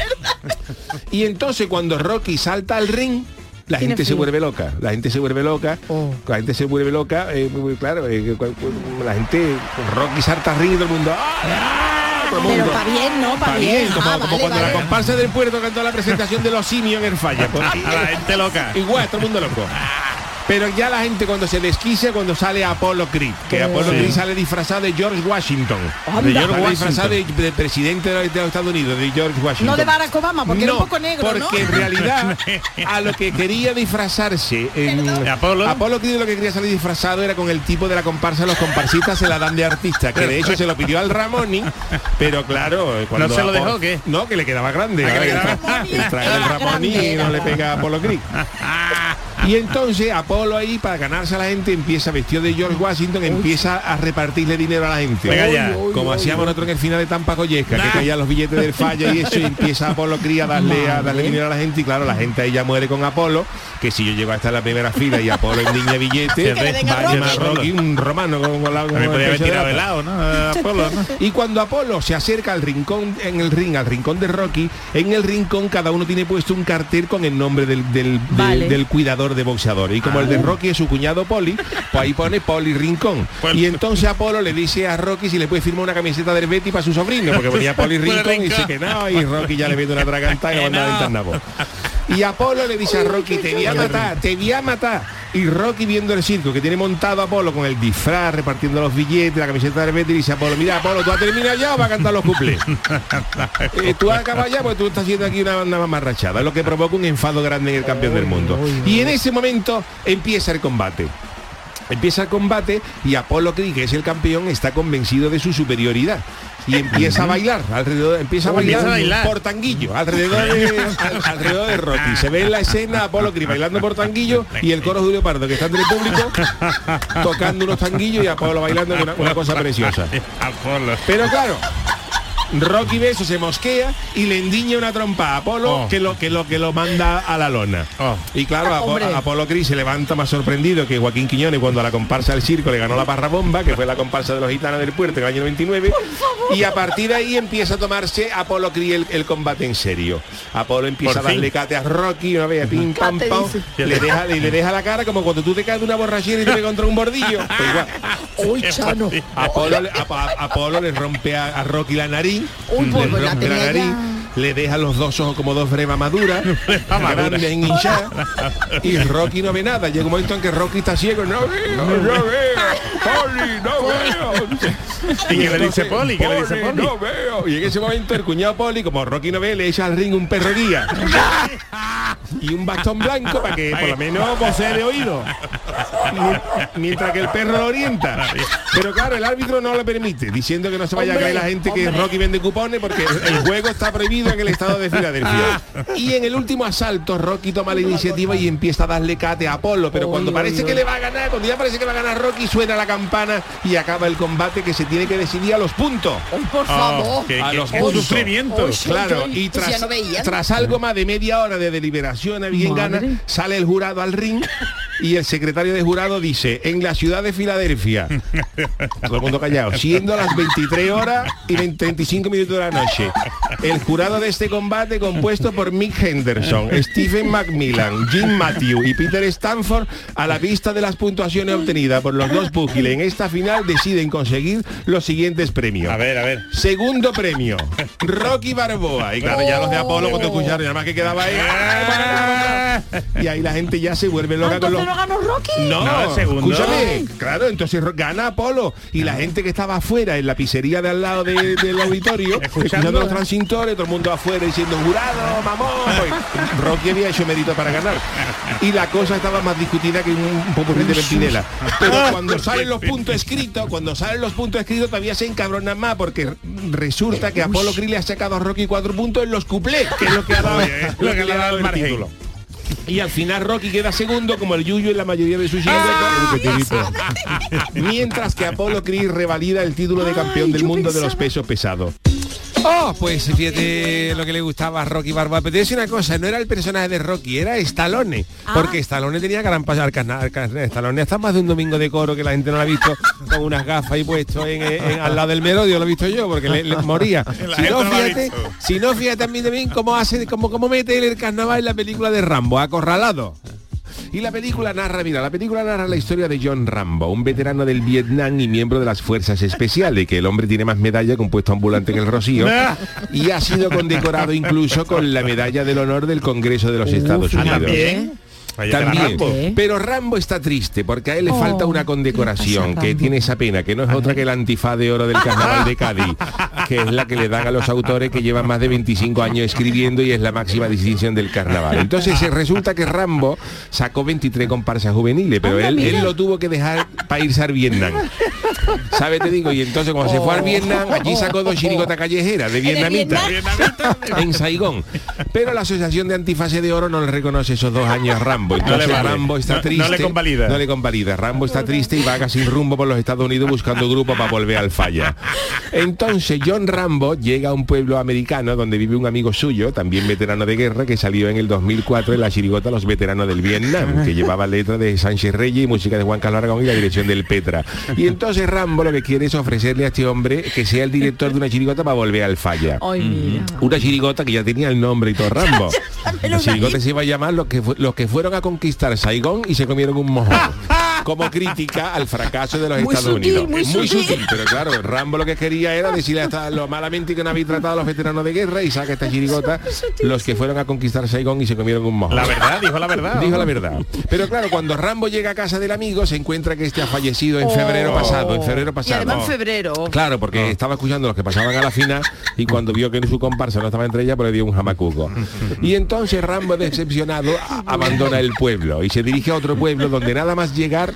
D: Y entonces cuando Rocky salta al ring, la gente se vuelve loca. La gente se vuelve loca. La gente se vuelve loca. eh, muy claro, eh, la gente, Rocky salta al ring y todo el mundo. ¡ah! Todo el
G: Pero para bien, ¿no? Para
D: Pa'
G: bien.
D: bien, como,
G: Ah,
D: como
G: vale,
D: cuando
G: vale.
D: la comparsa del puerto cantó la presentación de los simios en el falla. Pues,
I: A la gente loca.
D: Igual, todo el mundo loco. Pero ya la gente cuando se desquicia cuando sale Apollo Creed, que Apollo. Creed sale disfrazado de George Washington. De George
I: Washington.
D: disfrazado de, de presidente de los Estados Unidos, de George Washington.
G: No de Barack Obama, porque era un poco negro, ¿no?
D: porque en realidad a lo que quería disfrazarse en
I: ¿De Apolo?
D: Apolo Creed lo que quería salir disfrazado era con el tipo de la comparsa los comparsistas se la dan de artista que de hecho se lo pidió al Ramoni pero claro cuando
I: ¿No se lo
D: Apolo-
I: dejó o qué?
D: no que le quedaba grande
I: Ah, que le
D: el,
I: quedaba-
D: el del Ramoni no le pega a Apolo Creed y entonces Apolo ahí para ganarse a la gente empieza vestido de George Washington empieza a repartirle dinero a la gente
I: Venga ya.
D: como hacíamos nosotros en el final de Tampa Goyesca que caían los billetes del fallo y eso y empieza Apolo Creed a darle a darle dinero a la gente y claro la gente ahí ya muere con Apolo que si yo llego a estar en la primera fila y Apolo endiña billetes
I: Que le den a
D: va a llamar
I: Rocky.
D: Un romano con, con el de
I: ¿no? Apolo, ¿no?
D: Y cuando Apolo se acerca al rincón, en el ring, al rincón de Rocky, en el rincón cada uno tiene puesto un cartel con el nombre del, del, del-
G: Vale.
D: del cuidador de boxeador. Y como el de Rocky es su cuñado Poli, pues ahí pone Poli Rincón. Y entonces Apolo le dice a Rocky si le puede firmar una camiseta del Betty para su sobrino, porque ponía Poli Rincón y dice que no, y Rocky ya le mete una tragantada y lo manda a. Ventana Voz. Y Apolo le dice a Rocky, te voy a matar, te voy a matar. Y Rocky viendo el circo que tiene montado a Apolo con el disfraz, repartiendo los billetes, la camiseta de Betty, dice Apolo, mira Apolo, ¿tú has terminado ya o vas a cantar los cuplés? Eh, tú has acabado ya, pues tú estás haciendo aquí una, una mamarrachada, lo que provoca un enfado grande en el campeón del mundo. Y en ese momento empieza el combate. Empieza el combate y Apolo Creed, que es el campeón, está convencido de su superioridad. Y empieza a bailar, alrededor, empieza a bailar,
I: a bailar.
D: por tanguillo, alrededor de, al- alrededor de Rocky. Se ve en la escena Apolo Creed bailando por tanguillo y el coro Julio Pardo, que está entre el público, tocando unos tanguillos y Apolo bailando, una, una cosa preciosa.
I: Apolo.
D: Pero claro, Rocky ve eso, se mosquea y le endiña una trompa a Apolo
I: Oh.
D: que, lo, que, lo, que lo manda a la lona. Y claro. Apolo Cris se levanta más sorprendido que Joaquín Quiñones cuando a la comparsa del circo le ganó la barra bomba, que fue la comparsa de los gitanos del puerto en el año 99. Y a partir de ahí empieza a tomarse Apolo Cris el, el combate en serio. Apolo empieza
I: Por
D: a darle cate a Rocky, una vez, pim, pam, pam, le deja, le, le deja la cara como cuando tú te caes de una borrachera y te contra un bordillo. Pues igual.
G: Uy, Chano.
D: Apolo, le- a- a- Apolo le rompe a, a Rocky la nariz,
G: Uy, pues, la tenía
D: nariz,
G: ya.
D: le deja los dos ojos como dos bremas maduras, grandes en hinchada, y Rocky no ve nada. Llega un momento en que Rocky está ciego, no veo, no veo, Poli, no veo.
I: ¿Y qué le dice Poli? ¿Qué le dice Poli?
D: No veo. Y en ese momento el cuñado Poli, como Rocky no ve, le echa al ring un perro guía. y un bastón blanco para que por lo menos posee de oído. Mi- Mientras que el perro lo orienta. Pero claro, el árbitro no lo permite, diciendo que no se vaya a creer la gente que Rocky vende cupones porque el juego está prohibido en el estado de Filadelfia. Y en el último asalto, Rocky toma la iniciativa y empieza a darle cate a Apolo. Pero cuando parece que le va a ganar, cuando ya parece que va a ganar Rocky, suena la campana y acaba el combate que se tiene que decidir a los puntos.
G: por favor.
I: qué-
D: a los puntos. Claro, y tras, algo más de media hora de deliberación a bien gana, sale el jurado al ring y el secretario de jurado dice, en la ciudad de Filadelfia, todo el mundo callado, siendo las 23 horas y 20 35 minutos de la noche, el jurado de este combate compuesto por Mick Henderson, Stephen Macmillan, Jim Matthew y Peter Stanford, a la vista de las puntuaciones obtenidas por los dos púgiles en esta final deciden conseguir los siguientes premios.
I: A ver, a ver.
D: Segundo premio, Rocky Barboa. Y claro, ya los de Apolo cuando escucharon, ya más que quedaba ahí. Y ahí la gente ya se vuelve loca con los.
G: ¿Entonces no ganó Rocky?
D: No,
I: No, segundo.
D: escúchame, claro, entonces gana Apolo y la gente que estaba afuera en la pizzería de al lado de- del auditorio, escuchando los transintores, todo el mundo afuera diciendo jurado, mamón. Rocky había hecho mérito para ganar. Y la cosa estaba más discutida que un, popurrí de Pentinela. Pero cuando salen los puntos escritos, cuando salen los puntos escritos todavía se encabronan más porque resulta que Apolo Creed le ha sacado a Rocky cuatro puntos en los cuplés, que es lo que ha dado,
I: Oye,
D: lo que le ha dado el
I: margen.
D: título. Y al final Rocky queda segundo como el Yuyu en la mayoría de sus chirigotas. Mientras que Apolo Creed revalida el título de campeón del mundo de los pesos pesados. Oh, pues fíjate lo que le gustaba a Rocky Barboa. Pero te decir una cosa, no era el personaje de Rocky, era Stallone. Porque Stallone tenía gran pasar. Stallone está más de un domingo de coro que la gente no lo ha visto con unas gafas y puesto en, en- al lado del merodio, lo he visto yo, porque le, le moría. Si no, fíjate, si no, fíjate también también cómo hace, cómo, cómo mete él el carnaval en la película de Rambo, acorralado. Y la película narra, mira, la película narra la historia de John Rambo, un veterano del Vietnam y miembro de las fuerzas especiales, que el hombre tiene más medalla que un puesto ambulante en el Rocío, y ha sido condecorado incluso con la medalla del honor del Congreso de los Estados
I: ah,
D: Unidos.
I: también.
D: También.
I: Rambo.
D: Pero Rambo está triste porque a él le
I: Oh,
D: falta una condecoración que tiene esa pena, que no es otra que el antifaz de oro del carnaval de Cádiz, que es la que le dan a los autores que llevan más de 25 años escribiendo y es la máxima distinción del carnaval. Entonces eh, resulta que Rambo sacó 23 comparsas juveniles, pero él, él lo tuvo que dejar para irse al Vietnam. ¿Sabes? Te digo, y entonces cuando se fue al Vietnam, allí sacó dos chirigotas callejeras de vietnamita en Saigón. Pero la Asociación de Antifase de Oro no le reconoce esos dos años a Rambo. Entonces
I: No le.
D: Rambo está
I: No- no
D: triste.
I: le convalida.
D: No le convalida. Rambo está triste y vaga sin rumbo por los Estados Unidos buscando grupo para volver al falla. Entonces John Rambo llega a un pueblo americano donde vive un amigo suyo, también veterano de guerra, que salió en el 2004 en la chirigota Los Veteranos del Vietnam, que llevaba letra de Sánchez Reyes y música de Juan Carlos Aragón y la dirección del Petra. Y entonces Rambo lo que quiere es ofrecerle a este hombre que sea el director de una chirigota para volver al falla.
G: Ay, mira.
D: Una chirigota que ya tenía el nombre y todo Rambo. La chirigota se iba a llamar los que, fu- los que fueron a conquistar Saigón y se comieron un mojón. Como crítica al fracaso de los
G: Muy
D: Estados
G: sutil,
D: Unidos.
G: muy
D: Es muy
G: sutil.
D: sutil, pero claro, Rambo lo que quería era decirle hasta lo malamente que no habéis tratado a los veteranos de guerra y saca esta chirigota los que fueron a conquistar Saigón y se comieron un mojón.
I: La verdad, dijo la verdad.
D: Dijo la verdad. Pero claro, cuando Rambo llega a casa del amigo se encuentra que este ha fallecido en febrero pasado, en febrero
G: Y
D: pasado.
G: además en febrero.
D: Claro, porque estaba escuchando los que pasaban a la final y cuando vio que su comparsa no estaba entre ellas, pues le dio un jamacuco. Y entonces Rambo, decepcionado, abandona el pueblo y se dirige a otro pueblo donde nada más llegar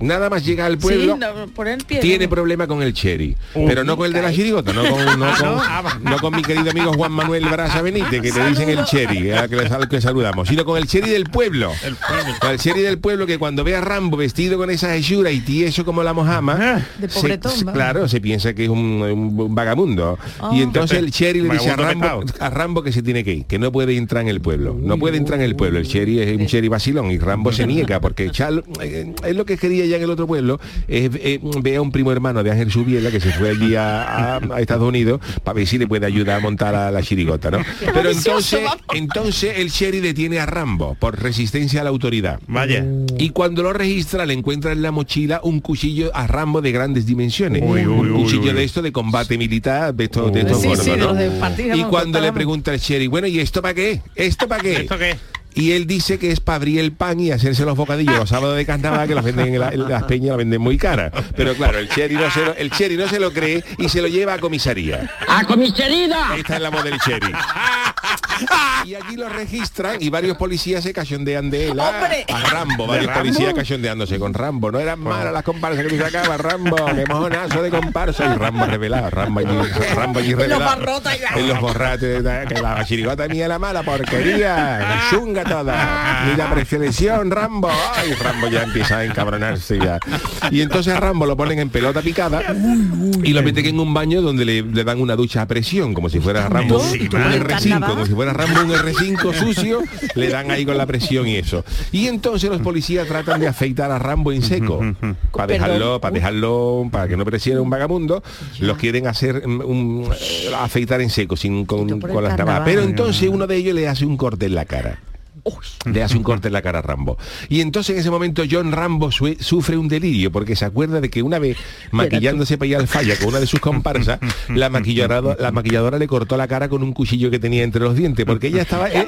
D: Nada más llega al pueblo,
G: Sí, no, por el pie.
D: tiene problema con el cherry. Pero no con el de la chirigota, no con, no
G: Ah,
D: con-
G: ¿no? Ah,
D: no con mi querido amigo Juan Manuel Brasa Benítez, que te dicen el cherry, a que, le sal- que saludamos, sino con el cherry del pueblo. Con el cherry del pueblo que cuando ve a Rambo vestido con esa hechura y tieso como la mojama,
G: De
D: se- se-
G: va.
D: claro, se piensa que es un, un- un vagamundo.
G: Ah.
D: Y entonces el cherry le dice a Rambo, a Rambo que se tiene que ir, que no puede entrar en el pueblo. No puede entrar en el pueblo. El cherry es un cherry vacilón y Rambo se niega porque eh, es lo que quería ya en el otro pueblo, es eh, ve a un primo hermano de Ángel Subiela que se fue allí a, a- a Estados Unidos para ver si le puede ayudar a montar a la chirigota, ¿no? Pero entonces, entonces el cherry detiene a Rambo por resistencia a la autoridad.
I: Vaya.
D: Y cuando lo registra le encuentra en la mochila un cuchillo a Rambo de grandes dimensiones.
I: Uy, uy,
D: un
I: uy,
D: cuchillo
I: uy.
D: de esto de combate militar, de estos, de estos
G: Sí,
D: gordos,
G: sí,
D: ¿no?
G: los de partida,
D: Y cuando le pregunta el cherry, bueno, ¿y esto para qué? ¿Esto para qué?
I: ¿Esto qué?
D: Y él dice que es para abrir el pan y hacerse los bocadillos los sábados de carnaval que los venden en, la- en las peñas, las venden muy cara. Pero claro, el cherry no se lo, el cherry no se lo cree y se lo lleva a comisaría.
Q: ¡A comisaría!
D: Esta es la voz del cherry. Y aquí lo registran y varios policías se cachondean de él. Ah. A Rambo, varios
I: Rambo?
D: policías cachondeándose con Rambo. No eran malas las comparsas que tú sacabas, Rambo. Qué mojonazo de comparsa. Y Rambo revelado, Rambo allí, Rambo allí revelado.
G: y-
D: En los borrates, que la chirigota mía la mala porquería. Chunga toda. Ni la preselección, Rambo. Ay, Rambo ya empieza a encabronarse ya. Y entonces a Rambo lo ponen en pelota picada y lo meten en un baño donde le, le dan una ducha a presión, como si fuera Rambo un,
I: Sí,
D: un
I: vale.
D: R5, como si fuera Rambo un R5 sucio, le dan ahí con la presión y eso. Y entonces los policías tratan de afeitar a Rambo en seco. Para dejarlo, para dejarlo, para que no pareciera un vagamundo, los quieren hacer mm, un, eh, afeitar en seco, sin con, las navajas. Pero entonces uno de ellos le hace un corte en la cara. Le hace un corte en la cara a Rambo. Y entonces en ese momento John Rambo sufre un delirio porque se acuerda de que una vez maquillándose para ir al falla con una de sus comparsas, la maquilladora, la maquilladora le cortó la cara con un cuchillo que tenía entre los dientes. Porque ella estaba. eh,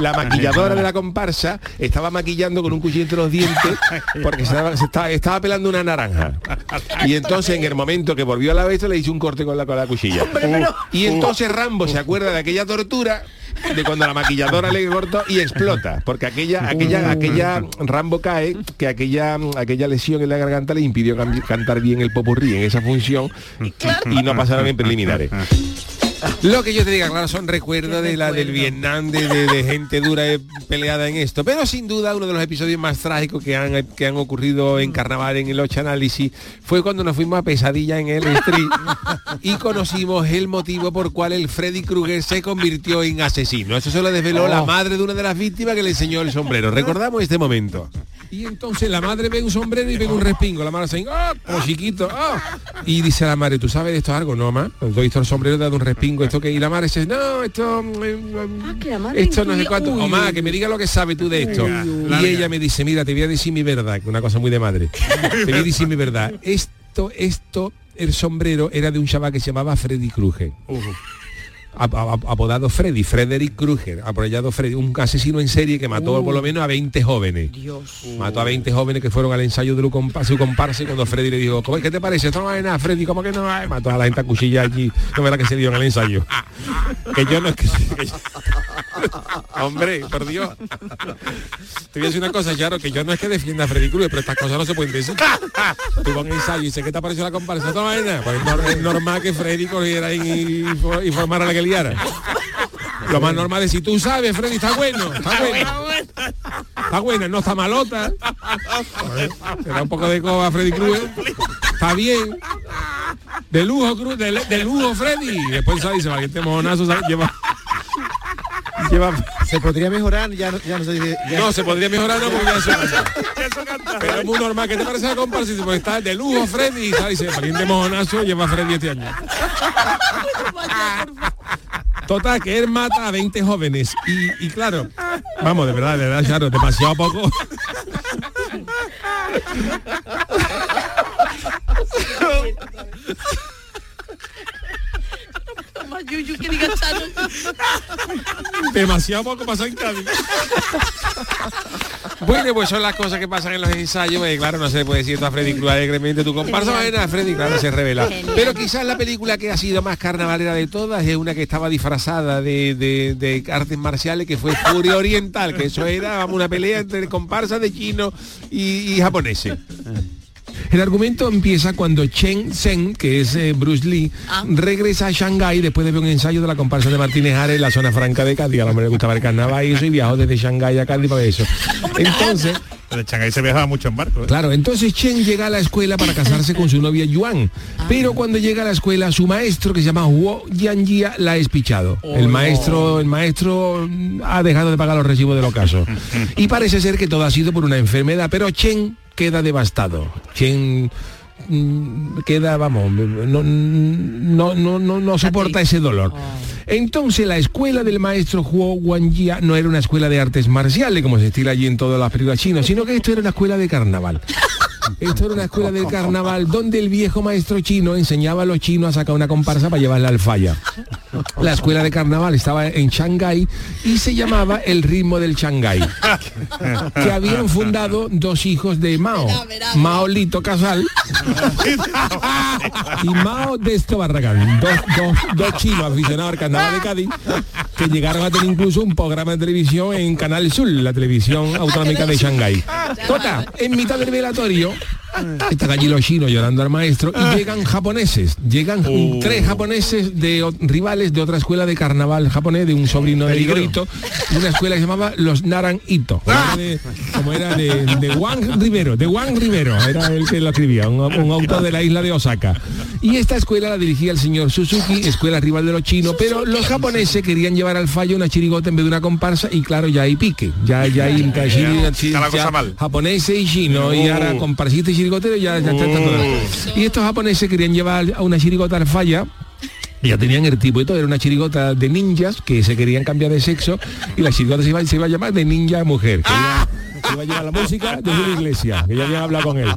D: la maquilladora de la comparsa estaba maquillando con un cuchillo entre los dientes porque se estaba, se estaba, estaba pelando una naranja. Y entonces en el momento que volvió a la vez le hizo un corte con la, con la cuchilla. Y entonces Rambo se acuerda de aquella tortura de cuando la maquilladora le cortó y explota, porque aquella, aquella, aquella Rambo cae, que aquella, aquella lesión en la garganta le impidió cantar bien el popurrí en esa función y no pasaron en preliminares. Lo que yo te diga, claro, son recuerdos de la del Vietnam, de, de- de gente dura eh, peleada en esto. Pero sin duda uno de los episodios más trágicos que han, que han ocurrido en carnaval en el Ocho Análisis fue cuando nos fuimos a Pesadilla en el Street y conocimos el motivo por cual el Freddy Krueger se convirtió en asesino. Eso se lo desveló la madre de una de las víctimas que le enseñó el sombrero. Recordamos este momento. Y entonces la madre ve un sombrero y ve un respingo. La madre se ¡ah! como chiquito. ¡ah! Y dice la madre, ¿tú sabes de esto algo? No, ma. Yo he visto el sombrero, dado un respingo. Esto que... Y la madre dice, no, esto... mm, mm, esto no sé cuánto. O más, que me diga lo que sabe tú de esto. y ella me dice, mira, te voy a decir mi verdad, que una cosa muy de madre. te voy a decir mi verdad. Esto, esto, el sombrero era de un chaval que se llamaba Freddy Krueger. Apodado Freddy, Frederick Krueger, apodado Freddy, un asesino en serie que mató por lo menos a 20 jóvenes. Mató a 20 jóvenes que fueron al ensayo de su compa- su comparsa y cuando Freddy le dijo, "¿Cómo- ¿qué te parece? Esto no es nada, Freddy, ¿cómo que no? Ay, mató a la gente a cuchilla allí, no verá que se dio en el ensayo. que yo no es que... que yo- Hombre, por Dios. Te voy a decir una cosa, claro, que yo no es que defienda a Freddy Krueger, pero estas cosas no se pueden decir. Tuvo un ensayo y dice, ¿qué te pareció la comparsa? Esto no es nada. Pues es nor- es normal que Freddy cogiera y, y formara la que liara. Lo más normal es si tú sabes, Freddy, está bueno, está bueno. Está buena, no está malota. Te da un poco de coba a Freddy Krueger. Está bien. De lujo, Cruz, de, de lujo, Freddy. Y después sale y dice, valiente mojonazo, ¿sabes? lleva. Lleva.
H: Se podría mejorar, ya no, ya no se dice. ya-
D: No, se podría mejorar, no, porque ya eso Pero es muy normal que te parece la dice, pues está de lujo Freddy y dice, valiente mojonazo, lleva Freddy este año. Total, que él mata a 20 jóvenes. Y, y claro, vamos, de verdad, de verdad, claro, demasiado poco. Demasiado poco pasa en Cádiz. Bueno, pues son las cosas que pasan en los ensayos. pues, claro, no se puede decir a Freddy Cruz alegremente tu comparsa. Bueno, a Freddy, claro, se revela. Pero quizás la película que ha sido más carnavalera de todas es una que estaba disfrazada de, de- de artes marciales, que fue Furia Oriental, que eso era vamos, una pelea entre comparsas de chinos y, y japoneses. El argumento empieza cuando Chen Zhen, que es eh, Bruce Lee, regresa a Shanghái después de ver un ensayo de la comparsa de Martínez Ares en la zona franca de Cádiz. A lo mejor le gustaba el carnaval y eso y viajó desde Shanghái a Cádiz para ver eso. Entonces...
I: De Shanghái se viajaba mucho en barco. ¿eh?
D: Claro, entonces Chen llega a la escuela para casarse con su novia Yuan, pero cuando llega a la escuela su maestro que se llama Huo Yanjia la ha espichado. El maestro, el maestro mm, ha dejado de pagar los recibos del ocaso. y parece ser que todo ha sido por una enfermedad, pero Chen queda devastado. Chen mm, queda, vamos, no, no, no, no, soporta ese dolor. Entonces la escuela del maestro Huo Wanjia no era una escuela de artes marciales, como se estila allí en todas las películas chinas, sino que esto era una escuela de carnaval. Esto era una escuela de carnaval donde el viejo maestro chino enseñaba a los chinos a sacar una comparsa para llevarla al falla. La escuela de carnaval estaba en Shanghái y se llamaba El ritmo del Shanghái, que habían fundado dos hijos de Mao, Mao Lito Casal y Mao de Esto Barragán, dos, dos, dos chinos aficionados al carnaval de Cádiz que llegaron a tener incluso un programa de televisión en Canal Sur, la televisión autonómica de Shanghái. Tota, en mitad del velatorio están allí los chinos llorando al maestro y llegan japoneses, llegan tres japoneses de o- rivales de otra escuela de carnaval japonés, de un sobrino de Igorito, de una escuela que se llamaba los Naran Ito, como era de, como era de, de Wang Rivero, de Wang Rivero, era el que lo escribía, un, un autor de la isla de Osaka. Y esta escuela la dirigía el señor Suzuki, escuela rival de los chinos, pero los japoneses querían llevar al fallo una chirigota en vez de una comparsa y claro, ya hay pique, ya, ya hay
I: Ya,
D: ya japoneses y chinos y ahora
I: Oh.
D: Comparsistas y chirigoteros ya, ya está, está todo. Y estos japoneses querían llevar a una chirigota al falla ya tenían el tipo y todo, era una chirigota de ninjas que se querían cambiar de sexo y la chirigota se iba, se iba a llamar de ninja mujer. Que iba, que iba a llevar la música desde una iglesia, que ya habían hablado con él.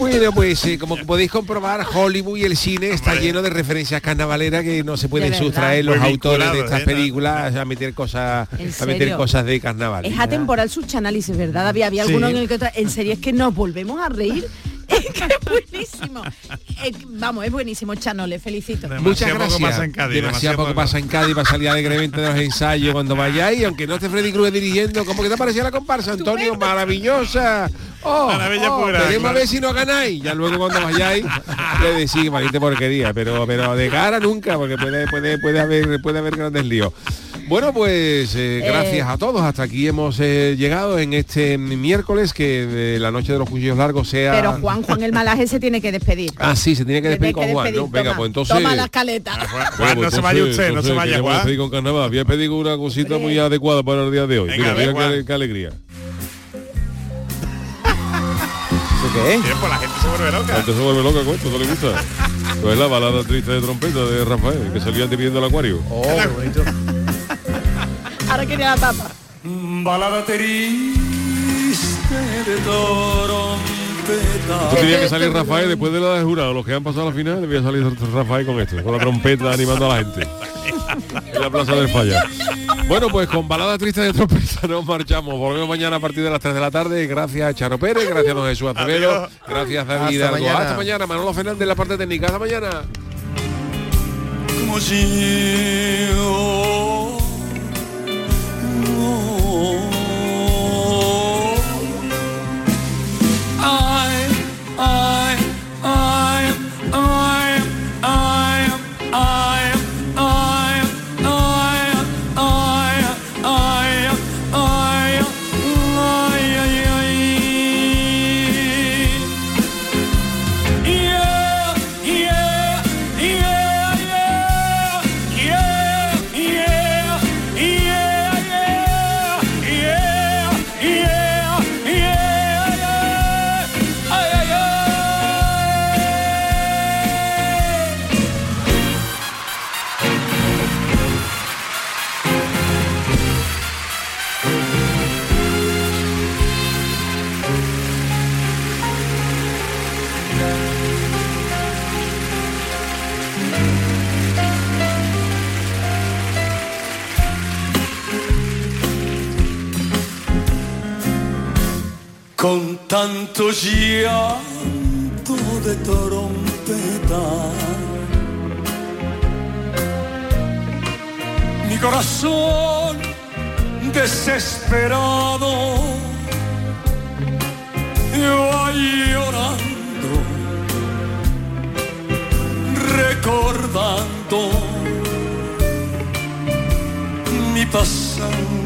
D: Bueno, pues eh, como podéis comprobar, Hollywood y el cine está lleno de referencias carnavaleras que no se pueden sustraer los
I: Muy
D: autores de estas
I: ¿eh?
D: películas a meter cosas,
G: ¿En
D: a meter cosas de carnaval.
G: Es atemporal sus análisis, ¿verdad? Había, había alguno
D: Sí.
G: en el que otra. En serio, es que nos volvemos a reír. Es que es buenísimo. Eh, vamos, es buenísimo, Chano, le felicito.
D: Muchas gracias.
I: poco pasa en Cádiz,
D: demasiado
I: demasiado
D: poco
I: poco.
D: pasa en Cádiz para salir alegremente de los ensayos cuando vayáis, aunque no esté Freddy Cruz dirigiendo, ¿cómo que te parecía la comparsa, Antonio? Maravillosa. Oh,
I: Maravilla
D: oh,
I: pura,
D: Queremos
I: claro.
D: ver si no ganáis. Ya luego cuando vayáis le decís, malita porquería, pero pero de cara nunca, porque puede, puede, puede haber puede haber grandes líos. Bueno, pues eh, gracias a todos. Hasta aquí hemos eh, llegado en este miércoles que eh, la noche de los cuchillos largos sea.
G: Pero Juan, Juan el malaje se tiene que despedir.
D: Ah, sí, se tiene que
G: Tiene
D: despedir con
G: que
D: Juan. Venga,
G: toma.
D: pues entonces.
G: Toma la escaleta.
I: Juan, no se vaya usted, no se vaya, Juan.
D: despedir con carnaval. Había pedido una cosita muy adecuada para el día de hoy.
I: Venga,
D: Mira, qué, qué alegría.
H: ¿Eso qué es?
I: Bien, pues la gente se vuelve loca.
D: Antes se vuelve loca con esto, ¿no le gusta? Pues la balada triste de trompeta de Rafael, que salía pidiendo el acuario.
H: Oh.
G: Ahora quería la tapa.
J: Balada triste de trompeta.
D: Esto tenía que salir Rafael después de la de jurado. Los que han pasado a la final, debía salir Rafael con esto, con la trompeta animando a la gente. En la plaza del falla. Bueno, pues con balada triste de trompeta nos marchamos. Volvemos mañana a partir de las 3 de la tarde. Gracias a Charo Pérez, gracias a don Jesús Acevedo, gracias a David
H: Hasta mañana.
D: Hasta mañana. Manolo Fernández, la parte técnica. Hasta mañana.
J: Con tanto llanto de trompeta, mi corazón desesperado
Q: ahí llorando, recordando mi pasado.